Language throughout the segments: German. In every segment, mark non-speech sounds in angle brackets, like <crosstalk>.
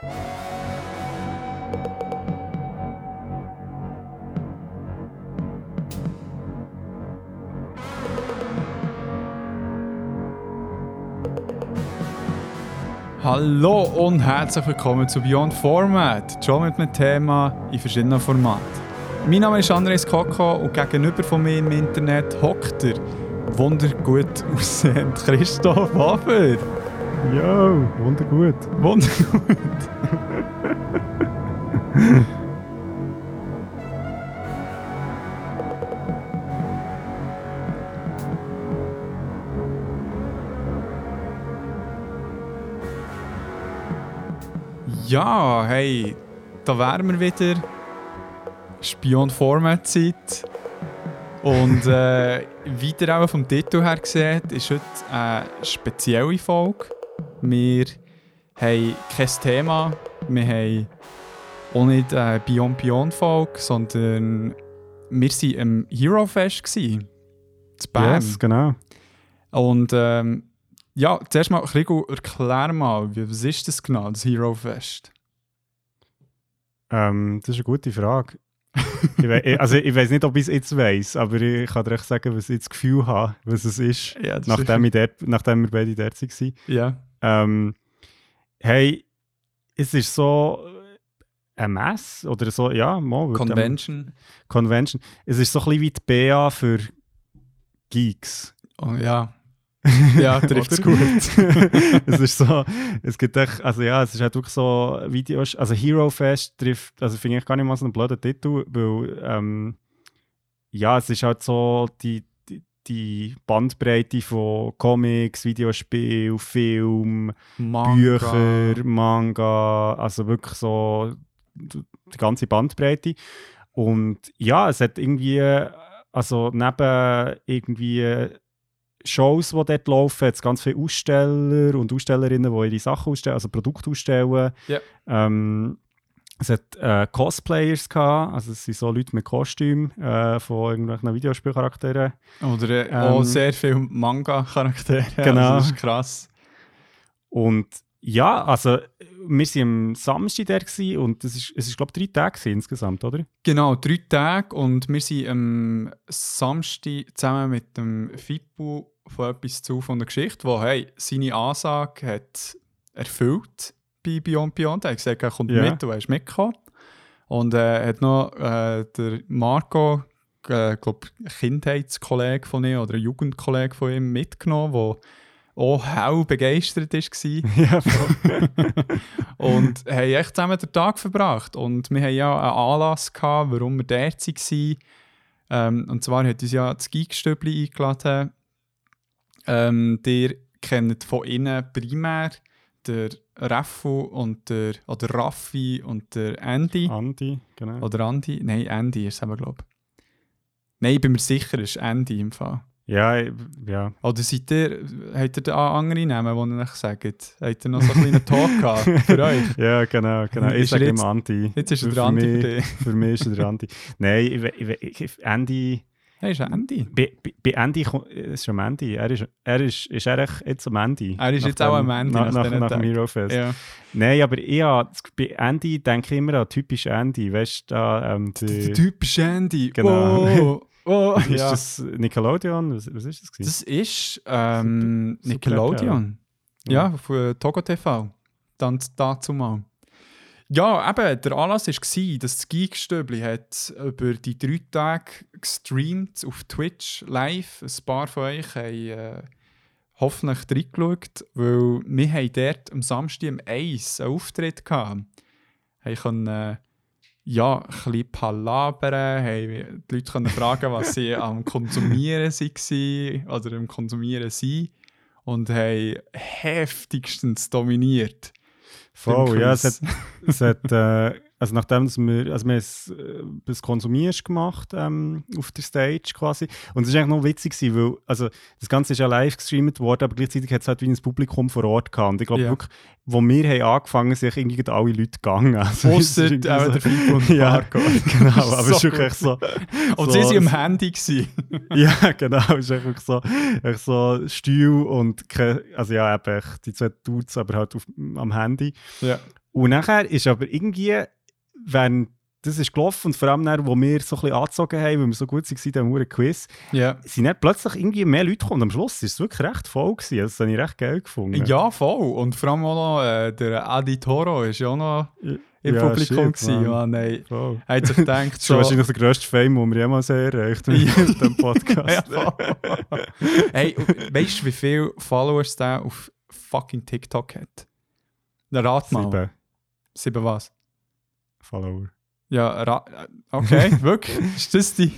Hallo und herzlich willkommen zu Beyond Format, schon mit einem Thema in verschiedenen Formaten. Mein Name ist Andres Koko und gegenüber von mir im Internet hockt der wundergut aussehende Christoph Waffer. Jo, wundergut. Wundergut. Ja, hey, da wären wir wieder. Spion Format Zeit. Und äh, ihr auch vom Titel her seht, ist heute eine spezielle Folge. Wir haben kein Thema, wir haben auch nicht eine Beyond Beyond Folge, sondern wir waren im Hero Fest. Gewesen, zu Bern. Yes, genau. Und ähm, ja, zuerst mal, Rigo, erklär mal, was ist das genau, das Hero Fest? Ähm, das ist eine gute Frage. ich ich- also ich weiß nicht, ob ich es jetzt weiß, aber ich kann dir echt sagen, was ich das Gefühl habe, was es ist, Ja, das nachdem, ich dort, nachdem wir beide dort waren. Ja. Ähm, hey, es ist so eine Messe oder so, ja, mal, Convention. Convention. Es ist so ein bisschen wie die BA für Geeks. Oh, ja. <laughs> Ja, trifft es gut. <laughs> es ist so, es gibt echt, also ja, es ist halt wirklich so Videos, also Hero Fest trifft, also finde ich gar nicht mal so einen blöden Titel, weil, ähm, ja, es ist halt so die, die, Bandbreite von Comics, Videospiel, Film, Manga. Bücher, Manga, also wirklich so die ganze Bandbreite. Und ja, es hat irgendwie, also neben irgendwie Shows, die dort laufen, hat es ganz viele Aussteller und Ausstellerinnen, die ihre Sachen ausstellen, also Produkte ausstellen. Ja. Ähm, es hat äh, Cosplayers gehabt, also es sind so Leute mit Kostümen äh, von irgendwelchen Videospielcharakteren. Oder äh, auch Ähm, sehr viele Manga-Charaktere. <laughs> Genau. Also das ist krass. Und ja, also wir waren am Samstag da und es ist, es ist glaube ich, drei Tage insgesamt, oder? Genau, drei Tage und wir sind am Samstag zusammen mit dem Fippo von etwas zu von der Geschichte, wo hey, seine Ansage hat erfüllt bei Beyond Beyond. Er hat gesagt, er kommt Ja. mit, du hast mitgekommen. Und er hat noch äh, der Marco, äh, glaube Kindheitskollege von ihm oder Jugendkollege von ihm mitgenommen, der auch hell begeistert war. <laughs> ja, <laughs> und haben echt zusammen den Tag verbracht. Und wir haben ja einen Anlass gehabt, warum wir dort waren. Ähm, und zwar hat uns ja das Geekstübli eingeladen. Ähm, ihr kennt von innen primär der Raffu und der, oder Raffi und der Andy. Andi, genau. Oder Andy? Nein, Andy ist es eben, glaube ich. Nein, ich bin mir sicher, es ist Andy im Fall. Ja, ich- ja. Oder seid ihr, habt ihr da andere Namen, die ihr euch sagt? Habt ihr noch so einen kleinen Talk gehabt für <laughs> euch? Ja, genau, genau. Ich sage er immer Andi. Jetzt ist er der mich- für dich. Für mich ist er der Andi. Nein, ich, ich, Andy. Nein, ist Andy. Bei, bei- bei Andy es ist am Andy. Er ist, er ist, ist er jetzt am Andy. Er ist jetzt auch dem- am Andy Nach, nach nach, nach dem Tagen. Hero Fest. Ja. Nein, aber ich, hab- bei Andy denke ich immer an typisch Andy. Weißt du, da. Ähm, Der die, Typ ist Andy. Genau. Oh, <laughs> oh, ist ja. das Nickelodeon? Was, was ist das? gewesen? Das ist ähm, Super- Nickelodeon. Ja, von Togo TV. Dann dazu mal. Ja, eben, der Anlass war, dass das Geekstöbli hat über die drei Tage gestreamt auf Twitch live. Ein paar von euch haben äh, hoffentlich reingeschaut, weil wir haben dort am Samstag um 1 einen Auftritt gehabt. Wir konnten äh, ja, ein bisschen palabern, haben die Leute können fragen, was sie <laughs> am Konsumieren waren oder am Konsumieren sind und haben heftigstens dominiert. Фау, и аз след, след а, also nachdem dass wir, also wir haben es, äh, das Konsumierst gemacht ähm, auf der Stage quasi und es ist eigentlich noch witzig gewesen, weil, also das Ganze ist ja live gestreamt worden, aber gleichzeitig hat es halt wie ein Publikum vor Ort gehabt und ich glaube Ja. wirklich, wo wir haben angefangen, sind irgendwie alle Leute gegangen. <laughs> Also, Ausser auch so- der Fico und <laughs> Ja, <laughs> genau, aber es ist So wirklich so, Und so- sie waren am Handy. Gewesen. ja, genau. Es ist einfach so, echt so Stil und also ja, eben die zwei Dudes, aber halt auf, am Handy. Ja. Und nachher ist aber irgendwie, während das ist gelaufen und vor allem dann, wo wir so ein bisschen angezogen haben, weil wir so gut waren in diesem Quiz, Ja. sind dann plötzlich irgendwie mehr Leute gekommen. Und am Schluss war es wirklich recht voll. Gewesen. Also, das habe ich recht geil gefunden. Ja, voll. Und vor allem auch noch äh, der Adi Toro ist ja auch noch im Ja, Publikum. shit. Mann. Mann, ey. Voll. Er hat sich gedacht, <laughs> Das ist so, wahrscheinlich der grösste Fame, den wir jemals erreicht haben in diesem Podcast. <laughs> Hey, weißt du, wie viele Followers der auf fucking TikTok hat? Na, rat mal. Sieben Sieben was? Follower. Ja, ra okay, <laughs> wirklich? Ist das die?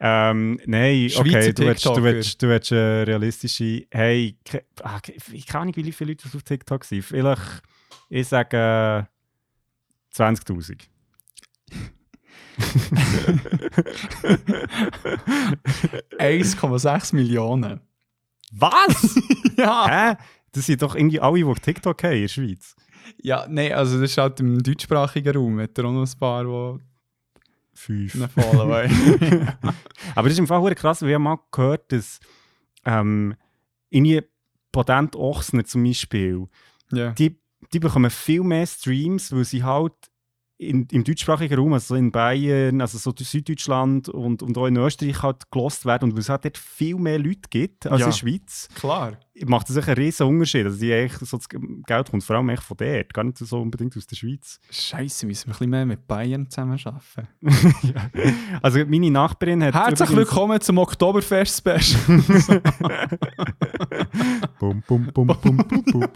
Ähm, nein, okay, du willst, du willst, du willst äh, realistische. Hey, ah, ich kann nicht, wie viele Leute auf TikTok sind. Vielleicht, ich sage äh, 20.000. 1,6 Millionen. Was? <laughs> Ja! Hä? Das sind doch irgendwie alle, die TikTok haben in der Schweiz. Ja, nein, also das ist halt im deutschsprachigen Raum. Hat er auch noch ein paar, die Fünf. folgen <laughs> <laughs> Aber das ist im Fall verdammt krass, weil ich habe mal gehört, dass ähm, irgendwie Patent Ochsner zum Beispiel, Ja. die, die bekommen viel mehr Streams, weil sie halt in, im deutschsprachigen Raum, also so in Bayern, also so Süddeutschland und, und auch in Österreich halt gelost werden und weil es halt dort viel mehr Leute gibt als Ja. in der Schweiz, Klar. Macht das echt einen riesen Unterschied. Also die so das Geld kommt vor allem echt von dort, gar nicht so unbedingt aus der Schweiz. Scheiße, müssen wir ein bisschen mehr mit Bayern zusammenarbeiten. <laughs> ja. Also meine Nachbarin hat Herzlich übrigens- willkommen zum Oktoberfest-Special. <laughs> Bum, bum, bum, bum, bum, bum.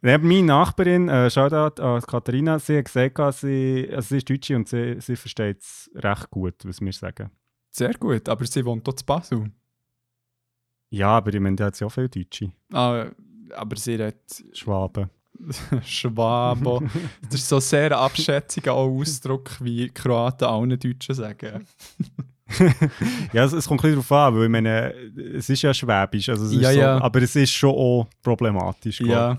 <laughs> Meine Nachbarin, äh, Shoutout an Katharina, sie hat gesagt, sie, also sie ist Deutsche und sie, sie versteht es recht gut, was wir sagen. Sehr gut, aber sie wohnt dort in Basel. Ja, aber ich meine, die hat ja auch viele Deutsche. Ah, aber sie hat Schwaben. <laughs> Schwabo. Das ist so sehr abschätziger Ausdruck, wie Kroaten allen Deutschen sagen. <laughs> ja, es, es kommt ein bisschen darauf an, weil ich meine, es ist ja Schwäbisch, also es Ja, so, ja. aber es ist schon auch problematisch. Ja.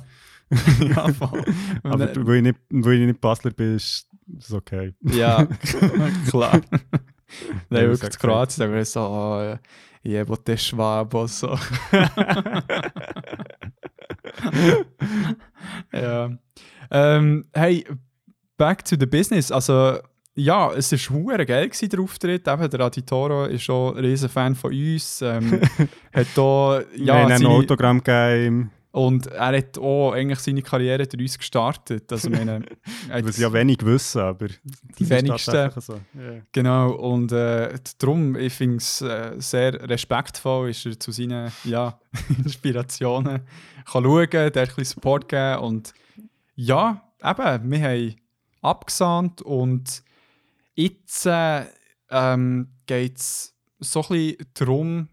<laughs> ja, voll. Aber weil ich, nicht, weil ich nicht Basler bin, ist es okay. Ja, klar. Nein, wirklich, gesagt. in Kroatien sagen so, oh, jebo te Schwabo, so. <laughs> ja. Ähm, hey, back to the business. Also, ja, es war hure geil, gewesen, der Auftritt. Eben, der Aditoro ist schon ein riesen Fan von uns. Ähm, <laughs> hat da, Ja, wir haben ein Autogramm gegeben, und er hat auch eigentlich seine Karriere durch uns gestartet. Also, meine, <laughs> was ja wenig wissen, aber die wenigsten. So. Ja. Genau, und äh, darum, ich finde es äh, sehr respektvoll, ist er zu seinen ja, <laughs> Inspirationen kann schauen, der ein bisschen Support geben und ja, eben, wir haben abgesandt und jetzt äh, ähm, geht es so ein bisschen darum,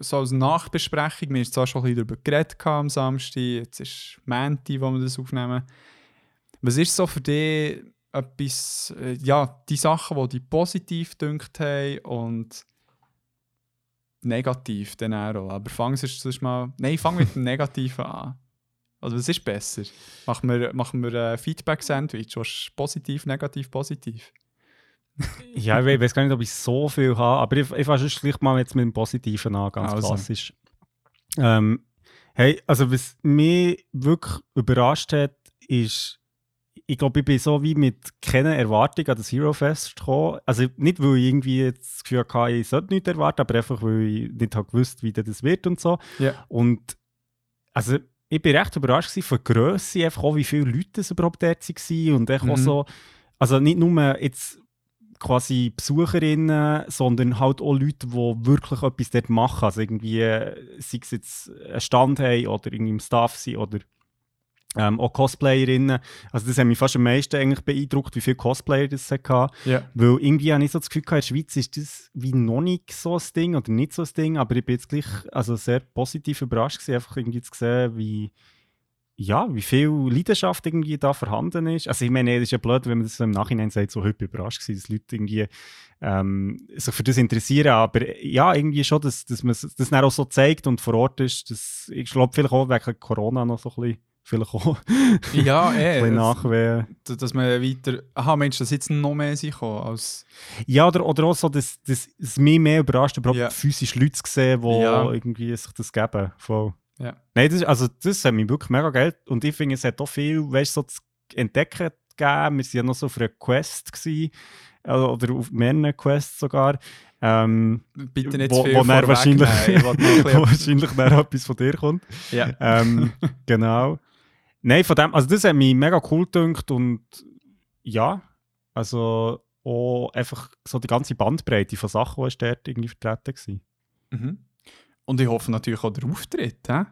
so als Nachbesprechung, wir haben zwar schon ein bisschen darüber geredet am Samstag, jetzt ist Menti, wo wir das aufnehmen. Was ist so für dich etwas, äh, ja, die Sachen, die dich positiv dünkt haben und negativ dann auch. Aber fang zuerst mal, nein, fang mit dem Negativen an. Also was ist besser? Machen wir, machen wir ein Feedback-Sandwich, was positiv, negativ, positiv? Ja, ich we- weiß gar nicht, ob ich so viel habe, aber ich, ich fange gleich mal jetzt mit dem Positiven an, ganz Also. klassisch. Ähm, hey, also was mich wirklich überrascht hat, ist, ich glaube, ich bin so wie mit keiner Erwartung an das Hero Fest gekommen. Also nicht, weil ich irgendwie jetzt das Gefühl hatte, ich sollte nichts erwarten, aber einfach, weil ich nicht habe gewusst, wie das wird und so. Ja. Und also ich bin recht überrascht von der Grösse, einfach auch, wie viele Leute es überhaupt dort waren und echt auch Mhm. so, also nicht nur jetzt quasi Besucherinnen, sondern halt auch Leute, die wirklich etwas dort machen, also irgendwie, äh, sei es jetzt einen Stand haben oder irgendwie im Staff sind oder ähm, auch Cosplayerinnen. Also das hat mich fast am meisten eigentlich beeindruckt, wie viele Cosplayer das hatte. Ja. Weil irgendwie habe ich so das Gefühl, gehabt, in der Schweiz ist das wie noch nicht so ein Ding oder nicht so ein Ding, aber ich bin jetzt gleich also sehr positiv überrascht gewesen, einfach irgendwie zu sehen, wie, ja, wie viel Leidenschaft irgendwie da vorhanden ist. Also ich meine, es ist ja blöd, wenn man das im Nachhinein sagt, so heute überrascht gewesen, dass Leute irgendwie ähm, sich für das interessieren, aber ja, irgendwie schon, dass, dass man das dann auch so zeigt und vor Ort ist, das, ich glaube vielleicht auch wegen Corona noch so ein bisschen, vielleicht auch Ja, <laughs> ein eh. das- nachwehen. dass- Dass man weiter. Aha, Mensch, dass jetzt noch mehr gekommen als. Ja, oder, oder auch so, dass, dass es mich mehr überrascht, überhaupt Ja. physisch Leute zu sehen, die Ja. irgendwie sich das geben. Voll. Ja. Nein, das, also das hat mich wirklich mega geil. Und ich finde, es hat auch viel, weißt so zu entdecken gegeben. Wir waren ja noch so auf einer Quest gewesen, also, oder auf mehreren Quests sogar. Ähm, Bitte nicht wo, zu viel wo vorwegnehmen. wahrscheinlich, Ich wollte noch ein <laughs> wo wahrscheinlich dann etwas von dir kommt. Ja. ähm, <laughs> genau. Nein, von dem, also das hat mich mega cool gedünkt und ja, also auch einfach so die ganze Bandbreite von Sachen, die dort irgendwie vertreten waren. Mhm. Und ich hoffe natürlich auch der Auftritt. Hä?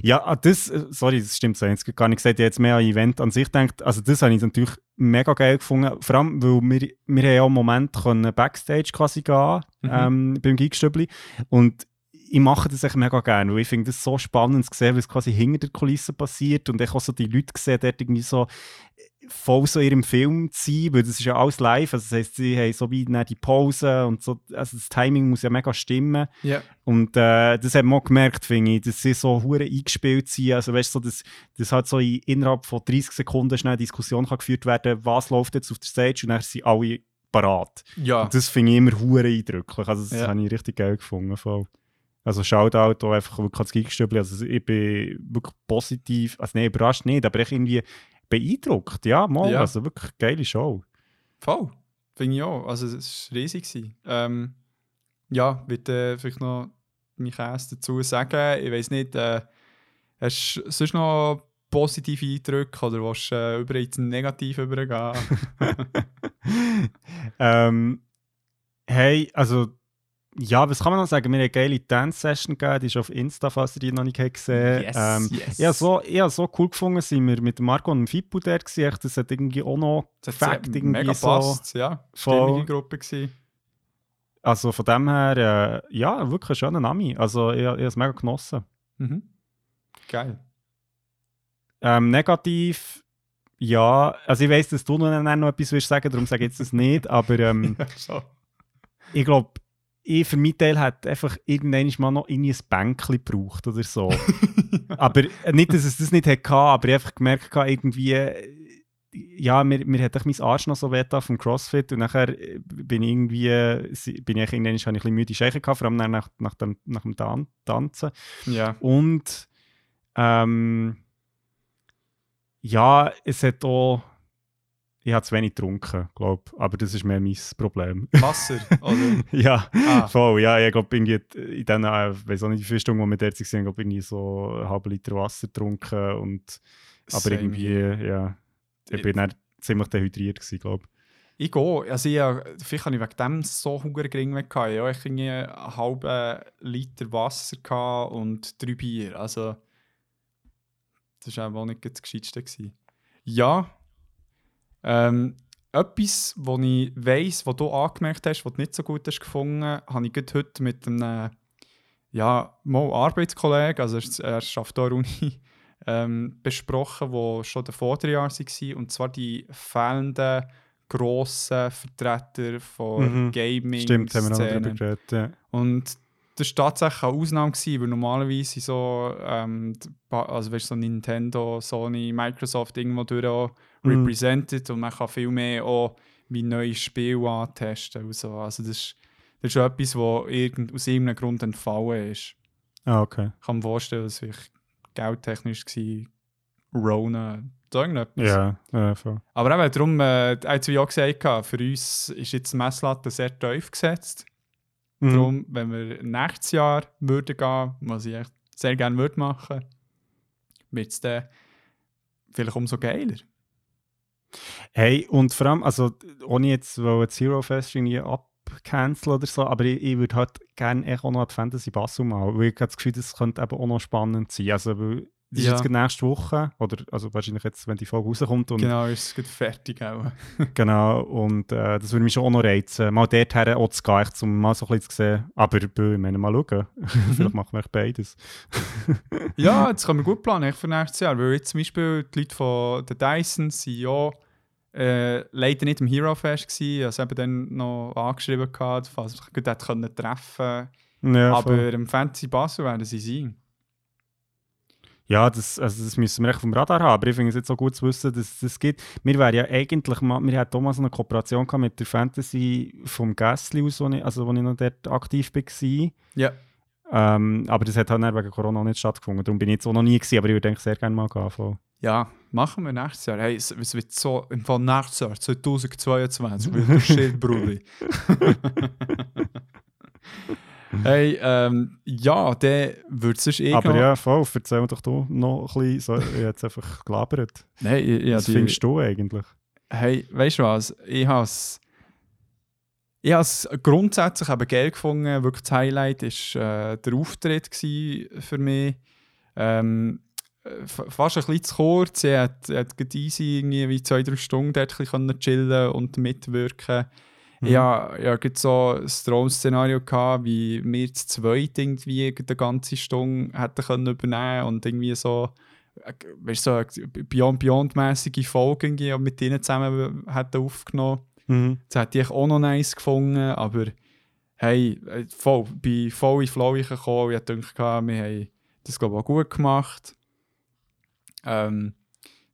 Ja, ah, das, äh, sorry, das stimmt so. Jetzt gar nicht gesagt, ich jetzt mehr an Event an sich denkt. Also das habe ich natürlich mega geil gefunden. Vor allem, weil wir, wir haben ja einen Moment können Backstage quasi gehen Mhm. ähm, beim Geekstübli. Und ich mache das echt mega gerne, weil ich finde das so spannend zu sehen, was quasi hinter der Kulisse passiert und ich auch so die Leute gesehen, dort irgendwie so voll so in ihrem Film zu sein, weil das ist ja alles live, also das heisst, sie haben so wie die Pause und so, also das Timing muss ja mega stimmen. Ja. Und äh, das hat man auch gemerkt, finde ich, dass sie so hure eingespielt sind. Also weißt du, so, dass, dass halt so in, innerhalb von 30 Sekunden schnell eine Diskussion kann geführt werden was läuft jetzt auf der Stage und dann sind alle parat. Ja. Und das finde ich immer hure eindrücklich. Also das Ja. habe ich richtig geil gefunden. Voll. Also Shoutout auch einfach wirklich ans Geekstübli. Also ich bin wirklich positiv, also nein, überrascht nicht, aber ich irgendwie beeindruckt. Ja, mal, Ja. also wirklich geile Show. Voll. Finde ich auch. Also, es war riesig. Ähm, ja, würde äh, vielleicht noch mich erst dazu sagen. Ich weiß nicht, äh, hast du sonst noch positive Eindrücke oder willst du äh, über ins Negativ übergehen? <laughs> ähm, hey, also ja, was kann man noch sagen? Wir haben eine geile Dance-Session gegeben, die ist auf Insta, falls ihr die noch nicht habt gesehen ähm, yes. Ich habe so, ich habe so cool gefunden, sind wir mit Marco und Fippo dort gewesen. Das hat irgendwie auch noch irgendwie mega so. passt, ja. Stimmige Gruppe gewesen. Also von dem her, äh, ja, wirklich ein schöner Name. Also ich, ich habe es mega genossen. Mhm. Geil. Ähm, negativ, ja, also ich weiss, dass du noch, noch etwas willst sagen, darum sage ich jetzt das nicht, aber ähm, <laughs> Ja, ich glaube, ich für meinen Teil hat einfach irgendwann mal noch ein Bänkchen gebraucht oder so. <laughs> aber äh, nicht, dass es das nicht hatte, aber ich habe einfach gemerkt, irgendwie, äh, ja, mir, mir hat mein Arsch noch so weh vom Crossfit und nachher äh, bin ich irgendwie, bin ich irgendwann, habe ich ein bisschen müde Scheiche gehabt, vor allem nach, nach, dem, nach dem Tan Tanzen. ja. Und ähm, ja, es hat auch, ich habe zu wenig getrunken, glaube aber das ist mehr mein Problem. <laughs> Wasser, oder? <laughs> ja, Ah. voll, ja, ich glaube, in diesen, äh, weiß auch nicht, wie viele Stunden, wo wir dort waren, glaube irgendwie so einen halben Liter Wasser getrunken und, aber Same irgendwie, ja, ich Ich- bin dann ziemlich dehydriert gewesen, glaube Ich gehe. Also ich, vielleicht habe ich wegen dem so Hunger gering weg. Ja, ich hatte einen halben Liter Wasser und drei Bier. Also das war auch nicht das Gescheitste. Gewesen. Ja. Ähm, etwas, was ich weiss, was du angemerkt hast, was du nicht so gut hast gefunden, habe ich heute mit einem ja, mal Arbeitskollegen, also er, er arbeitet hier Uni, <laughs> ähm, besprochen, der schon der Vorderjahr war. Und zwar die fehlenden grossen Vertreter von Mhm. Gaming. Stimmt, haben wir noch darüber geredet. Ja. Und das war tatsächlich eine Ausnahme, gewesen, weil normalerweise so, ähm, also weißt, so Nintendo, Sony, Microsoft irgendwo durch auch Mhm. represented und man kann viel mehr auch wie neue Spiele antesten. Und so. Also das ist, das ist etwas, was irgend, aus irgendeinem Grund entfallen ist. Ah, okay. Ich kann mir vorstellen, dass vielleicht geldtechnisch war, Rona, so irgendetwas. Ja, ja voll. Aber eben, darum, äh, als wir ja gesagt haben, für uns ist jetzt die Messlatte sehr tief gesetzt. Mhm. Darum, wenn wir nächstes Jahr würden gehen, was ich echt sehr gerne würde machen, wird es dann vielleicht umso geiler. Hey, und vor allem, also ohne jetzt das Zero Fest irgendwie abcanceln oder so, aber ich, ich würde halt gerne echt auch noch die Fantasy Basel mal, weil ich habe das Gefühl, das könnte eben auch noch spannend sein. Also, weil das ist Ja. jetzt gerade nächste Woche, oder also wahrscheinlich jetzt, wenn die Folge rauskommt. Und, genau, ist es fertig auch. <laughs> genau, und äh, das würde mich schon auch noch reizen, mal dorthin auch zu gehen, um mal so ein bisschen zu sehen. Aber ich meine, mal schauen. <laughs> Vielleicht machen wir beides. <laughs> ja, das kann man gut planen echt für nächstes Jahr, weil jetzt zum Beispiel die Leute von den Dyson sind ja äh, leider nicht im Hero Fest gewesen, also eben dann noch angeschrieben gehabt, falls ich gut können treffen Ja, aber voll. im Fantasy Basel werden sie sein. Ja, das, also das müssen wir echt vom Radar haben. Aber ich finde es jetzt so gut zu wissen, dass es das gibt. Wir wären ja eigentlich mal, wir hatten so eine Kooperation gehabt mit der Fantasy vom Gässli aus, wo ich, also wo ich noch dort aktiv war. Ja. Ähm, aber das hat halt wegen Corona nicht stattgefunden. Darum bin ich jetzt auch noch nie gewesen, aber ich würde eigentlich sehr gerne mal gehen. Ja, machen wir nächstes Jahr. Hey, es, wird so, im Fall nächstes Jahr, 2022, wird der Shit, Brudi. <laughs> <laughs> hey, ähm, ja, der würde es eh Aber ja, voll, erzähl mir doch du noch ein bisschen, so, jetzt einfach gelabert. Nein, ich, ich Was die- findest du eigentlich? Hey, weißt du was? Ich habe es ich has grundsätzlich eben geil gefunden. Wirklich das Highlight war äh, der Auftritt für mich. Ähm, äh, fa- fast ein bisschen zu kurz. Ich hat, hat easy irgendwie wie zwei, drei Stunden dort ein bisschen chillen und mitwirken. Mhm. Ja, ja, gibt so ein Traum-Szenario gehabt, wie wir zu zweit irgendwie die ganze Stunde hätten können übernehmen und irgendwie so, äh, weißt du, so Beyond Beyond-mäßige Folgen mit ihnen zusammen hätten aufgenommen. Mhm. Das hätte ich auch noch nice gefunden, aber hey, äh, voll, bin voll in Flow gekommen. Ich dachte, wir haben das glaube ich auch gut gemacht. Ähm,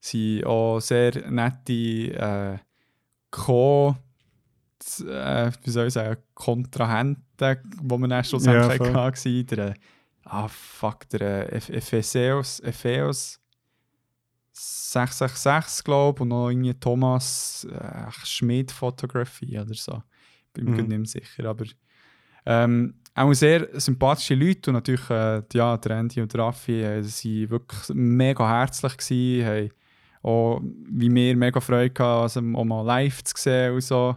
sie auch sehr nette äh, Co- äh, wie soll ich sagen, Kontrahenten, die wir dann schlussendlich Ja, voll. hatten. Der, ah fuck, der äh, Eph- Epheseus, Epheus 666, glaube ich, und noch irgendwie Thomas äh, Schmidt Photography oder so. Bin mir Mhm. nicht mehr sicher, aber ähm, auch sehr sympathische Leute und natürlich äh, ja, der Andy und der Raffi äh, sie wirklich mega herzlich gewesen, haben auch wie wir mega Freude gehabt, also auch mal live zu sehen und so.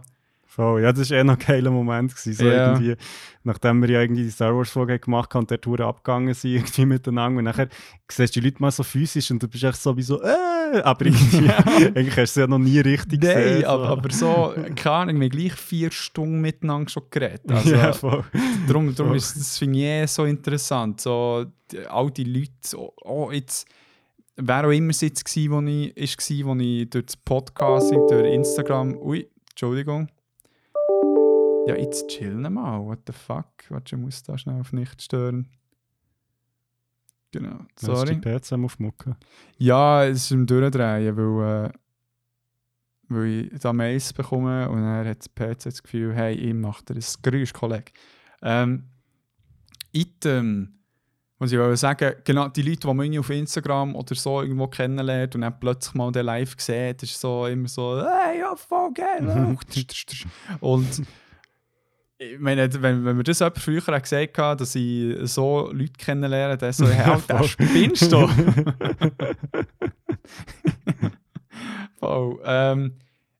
Voll. Ja, das war eh noch ein geiler Moment. Gewesen. So Ja. irgendwie, nachdem wir ja irgendwie die Star Wars-Folge gemacht haben und der Tour abgegangen sind <laughs> irgendwie miteinander. Und nachher siehst du die Leute mal so physisch und du bist echt so wie so, äh, aber <laughs> irgendwie, eigentlich hast du sie ja noch nie richtig Nein, gesehen. aber, aber so, keine Ahnung, wir haben gleich vier Stunden miteinander schon geredet. <laughs> Also, ja, voll. Darum, darum Voll. ist das finde ich eh so interessant. So, die, all die Leute, so, oh, jetzt, wer auch immer es jetzt war, wo ich, ist, wo ich durch das Podcasting, durch Instagram, ui, Entschuldigung. Ja, jetzt chillen mal, what the fuck. Warte, ich muss da schnell auf nicht stören. Genau, Sorry. sorry. die PC am aufmucken. Ja, es ist im Durchdrehen, weil, äh, weil ich da Mails bekomme und er hat das PC das Gefühl, hey, ich mache dir ein Geräusch, Kollege. Ähm, Item, muss ich wollte sagen, genau die Leute, die man auf Instagram oder so irgendwo kennenlernt und dann plötzlich mal den live sieht, ist so immer so, hey, ja, voll geil. <laughs> und ich meine, wenn, wenn mir das jemand früher hat gesagt hat, dass ich so Leute kennenlerne, dann so, hey, <laughs> Alter, voll. spinnst du? <laughs> Voll. Ähm,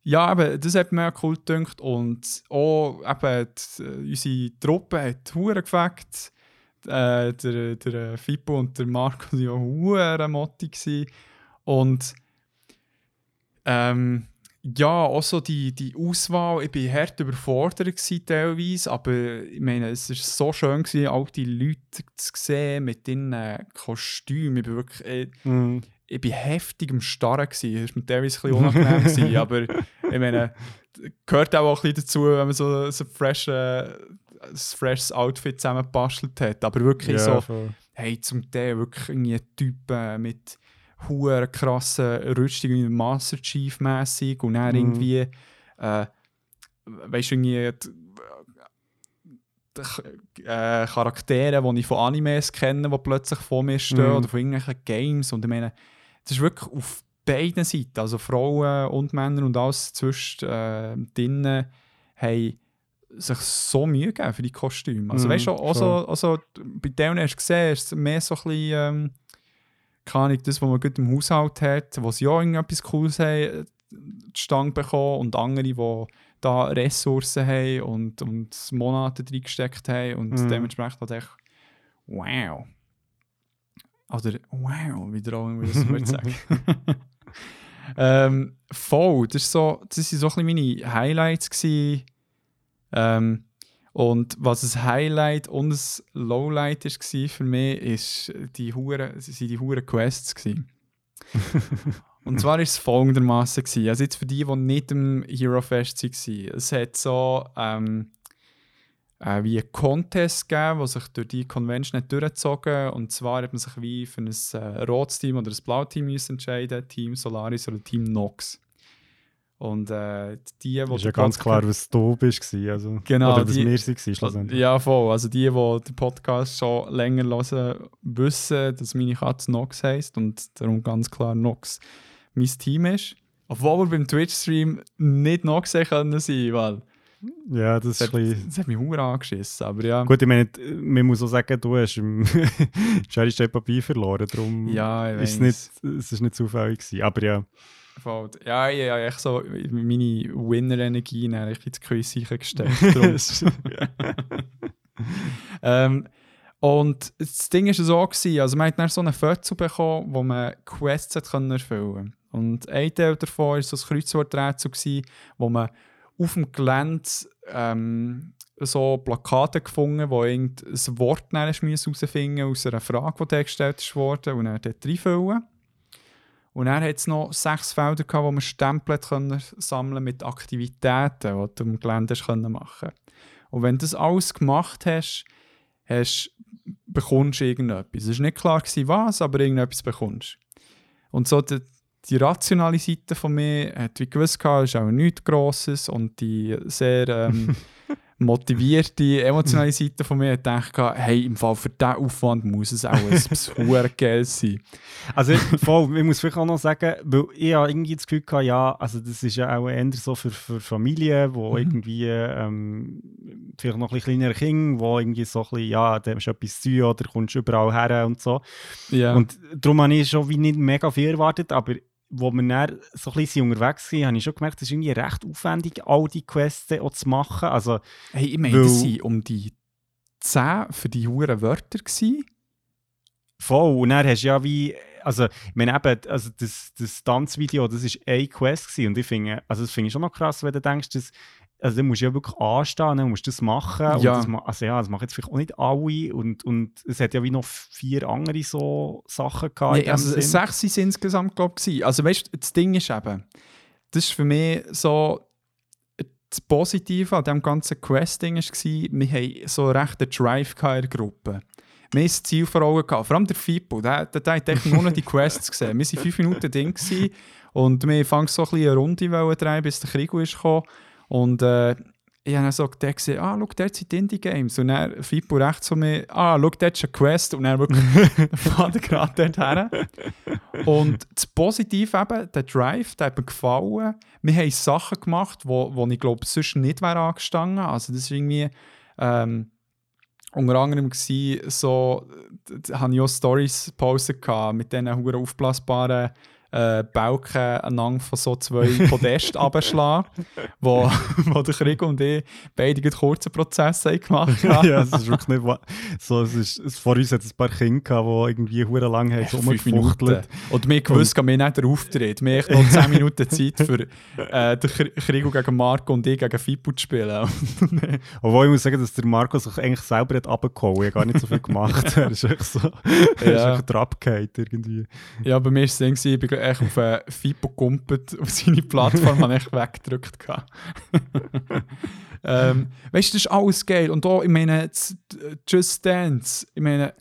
ja, eben, das hat mir auch cool gedacht. Und auch eben, die, äh, unsere Truppe hat Huren gefackt. Äh, der, der Fippo und der Marco waren ja Huren Motti. Und ähm, ja, auch so die, die Auswahl, ich war hart überfordert teilweise, aber ich meine, es war so schön, gewesen, all die Leute zu sehen mit ihren äh, Kostümen. Ich bin wirklich, äh, Mhm. ich bin heftig am Starren gewesen. Das war mir teilweise ein bisschen unangenehm, gewesen, <laughs> aber ich meine, gehört auch ein bisschen dazu, wenn man so, so fresh, äh, ein freshes Outfit zusammengebastelt hat. Aber wirklich ja, so, voll. hey, zum Teil wirklich irgendwie Typen mit hohen krassen Rüstungen, wie Master Chief mäßig und dann Mhm. irgendwie, äh, weißt du, irgendwie die, äh, Charaktere, die ich von Animes kenne, die plötzlich vor mir stehen Mhm. oder von irgendwelchen Games. Und ich meine, das ist wirklich auf beiden Seiten, also Frauen und Männer und alles zwischen äh, drinnen, haben sich so Mühe gegeben für die Kostüme. Also Mhm, weißt du, auch so, also, bei denen hast du gesehen, ist es mehr so ein bisschen, ähm, keine Ahnung, das, was man gut im Haushalt hat, wo sie auch irgendetwas Cooles haben, äh, zustande bekommen und andere, die da Ressourcen haben und, und Monate reingesteckt haben und Mhm. dementsprechend halt echt wow. Oder wow, wie der immer das würde sagen. <laughs> ähm, voll, das, ist so, das sind so ein bisschen meine Highlights gewesen. Ähm, und was ein Highlight und ein Lowlight war für mich, ist die Hure, sind die Huren Quests <laughs> und zwar war es folgendermaßen. Also jetzt für die, die nicht im Hero Fest waren. Es hat so ähm, äh, wie einen Contest gegeben, der sich durch die Convention hat durchgezogen Und zwar hat man sich wie für ein äh, rotes Team oder ein blaues Team müssen entscheiden, Team Solaris oder Team Nox. Und äh, die, die ist ja ganz klar, was du bist. Also, genau, oder was die, wir waren. Ja, voll. Also die, die den Podcast schon länger hören, wissen, dass meine Katze Nox heisst und darum ganz klar Nox mein Team ist. Obwohl wir beim Twitch-Stream nicht Nox sein können sein, weil ja, das, das, hat, bisschen... das hat mich Hunger angeschissen, aber ja. Gut, ich meine, man muss auch sagen, du hast im <laughs> Cherry Papier verloren, darum ja, ist es nicht, es ist nicht zufällig gewesen, aber ja. Voll. Ja, ich habe echt so meine Winner-Energie in ins Quiz gesteckt. <laughs> <laughs> ähm, und das Ding war so, gewesen, also man hat dann so eine Fötzel bekommen, wo man Quests erfüllen konnte. Und ein Teil davon war so ein Kreuzworträtsel, wo man auf dem Gelände ähm, so Plakate gefunden, wo ein Wort herausfinden aus einer Frage, die gestellt wurde, und dann dort reinfüllen. Und dann hat noch sechs Felder, gehabt, wo man Stempel sammeln mit Aktivitäten, die du im Gelände machen konntest. Und wenn du das alles gemacht hast, hast bekommst du irgendetwas. Es war nicht klar, was, aber irgendetwas bekommst Und so die, die rationale Seite von mir hat wie gewusst, es ist auch nichts Grosses und die sehr ähm, <laughs> motivierte, emotionale Seite von mir gedacht, hey, im Fall für diesen Aufwand muss es auch ein <laughs> Geld sein. Also voll, ich muss vielleicht auch noch sagen, weil ich habe irgendwie das Gefühl hatte, ja, also das ist ja auch eher so für, für Familien, wo mhm. irgendwie ähm, vielleicht noch ein bisschen kleinere Kinder, wo irgendwie so ein bisschen, ja, da ist etwas zu oder kommst überall her und so. Yeah. Und darum habe ich schon wie nicht mega viel erwartet, aber wo wir dann so ein bisschen unterwegs waren, habe ich schon gemerkt, es ist irgendwie recht aufwendig, all die Quests auch zu machen. Also, hey, ich meine, das waren um die 10 für die hohen Wörter. Gewesen. Voll, und dann hast du ja wie, also ich meine eben, also das, das Tanzvideo, das war eine Quest gewesen, und ich finde, also das finde ich schon noch krass, wenn du denkst, dass also dann musst du ja wirklich anstehen, dann musst du das machen. Ja. Das, also ja, das machen jetzt vielleicht auch nicht alle und, und es hat ja wie noch vier andere so Sachen gehabt. Nee, also Sinn. sechs sind insgesamt, glaube ich. Also weißt du, das Ding ist eben, das ist für mich so das Positive an diesem ganzen Quest-Ding war, wir hatten so einen rechten Drive in der Gruppe. Wir haben das Ziel vor Augen gehabt, vor allem der Fipo, der, der, der hat echt nur noch die Quests gesehen. Wir waren fünf Minuten drin und wir fangen so ein bisschen eine Runde drehen, bis der Krieg ist gekommen. Und äh, ich habe dann so gesehen, ah, schau, dort sind Indie-Games. Und dann Fippo rechts von mir, ah, schau, dort ist eine Quest. Und dann wirklich <laughs> <laughs> fahrt er gerade dort her. Und das Positive eben, der Drive, der hat mir gefallen. Wir haben Sachen gemacht, wo, wo ich glaube, sonst nicht wäre angestanden. Also das war irgendwie... Ähm, unter anderem war so, da hatte ich auch Stories posten mit diesen aufblasbaren äh, Balken anhand von so zwei <laughs> Podesten abschlagen, wo, wo der Krieg und ich beide kurze Prozesse gemacht <laughs> haben. ja, es ist wirklich nicht so, es ist, vor uns hat es ein paar Kinder gehabt, die irgendwie hure lang haben rumgefuchtelt. Und wir gewusst, wir nicht den Auftritt. Wir haben noch 10 Minuten Zeit für äh, den Krieg gegen Marco und ich gegen Fippo zu spielen. <laughs> Obwohl ich muss sagen, dass der Marco sich eigentlich selber hat hat. Er hat gar nicht so viel gemacht. er ist echt so, er ist echt irgendwie. Ja, bei mir war es bin echt auf äh, Fipo gumpet auf seine Plattform habe ich weggedrückt. <laughs> ähm, weißt du, das ist alles geil. Und auch, ich meine, Just Dance, ich meine,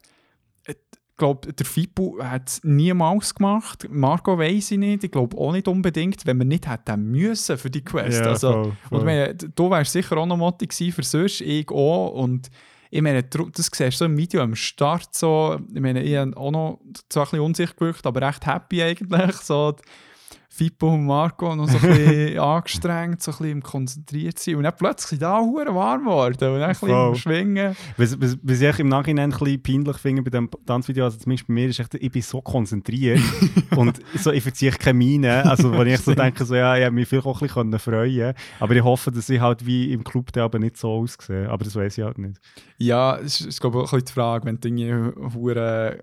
ich glaube, der Fipo hat es niemals gemacht. Marco weiß ich nicht. Ich glaube auch nicht unbedingt, wenn man nicht hätte müssen für die Quest. Ja, also, voll, voll. Und meine, du wärst sicher auch noch Motti gewesen für sonst, ich auch. Und ich meine, das siehst du so im Video am Start so, ich meine, ich habe auch noch zwar ein bisschen unsicher gewirkt, aber recht happy eigentlich, so Fippo und Marco noch so ein bisschen <laughs> angestrengt, so ein bisschen konzentriert sein und dann plötzlich da hure warm geworden und dann ein bisschen wow. schwingen. Was, was, was ich im Nachhinein ein bisschen peinlich finde bei dem Tanzvideo, also zumindest bei mir, ist echt, ich bin so konzentriert <laughs> und so, ich verziehe keine Miene, also wenn ich so denke, so, ja, ich hätte mich vielleicht auch ein bisschen freuen aber ich hoffe, dass ich halt wie im Club aber nicht so aussehe, aber das weiß ich halt nicht. Ja, es ist, glaube ich auch ein bisschen die Frage, wenn du irgendwie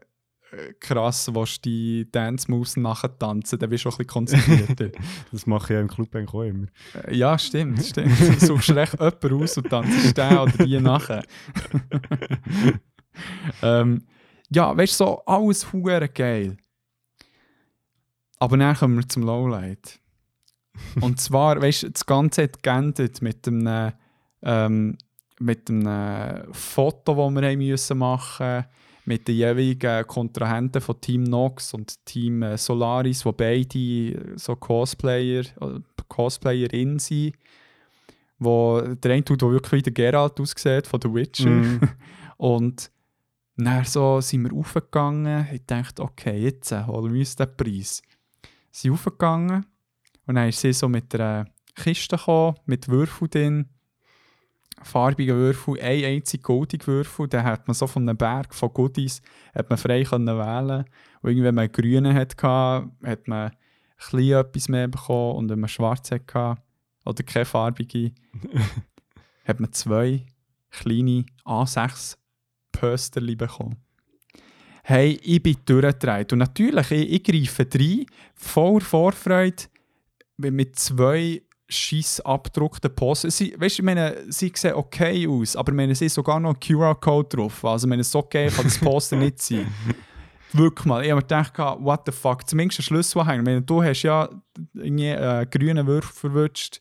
krass willst die Dance Moves nachher tanzen, dann bist du auch ein bisschen konzentrierter. <laughs> das mache ich ja im Club eigentlich auch immer. Äh, ja, stimmt, stimmt. Du suchst recht <laughs> jemanden aus und tanzt den oder die nachher. <laughs> ähm, ja, weißt du, so alles hure geil. Aber dann kommen wir zum Lowlight. Und zwar, weißt du, das Ganze hat geendet mit einem, ähm, mit einem Foto, das wir haben müssen machen mussten mit den jeweiligen Kontrahenten von Team Nox und Team äh, Solaris, wo beide äh, so Cosplayer, Cosplayerin sein, wo der eine tut, der wirklich wie der Geralt aussieht von The Witcher. Mhm. <laughs> Und dann so sind wir aufgegangen. Ich dachte, okay, jetzt äh, holen wir uns den Preis. Sie sind aufgegangen und dann ist sie so mit einer Kiste gekommen, mit Würfeln drin. Farbigen Würfel, ein einziger goldiger Würfel. Den hat man so von einem Berg von Goodies hat man frei können wählen Und irgendwie, wenn man einen grünen hatte, hat man ein bisschen etwas mehr bekommen. Und wenn man schwarz hatte, oder keine farbige, <laughs> hat man zwei kleine A6 Pösterli bekommen. Hey, ich bin durchgedreht. Und natürlich, ich, ich greife rein, voller Vorfreude, mit zwei scheiß abgedruckten Posten. Sie, weißt, ich meine, sie sehen okay aus, aber ich meine, sie ist sogar noch ein QR-Code drauf. Also, ich meine, so okay kann das Poster nicht sein. <laughs> Wirklich mal. Ich habe mir gedacht, what the fuck, zumindest ein Schlüsselanhänger. Ich meine, du hast ja irgendwie einen grünen Würfel verwünscht.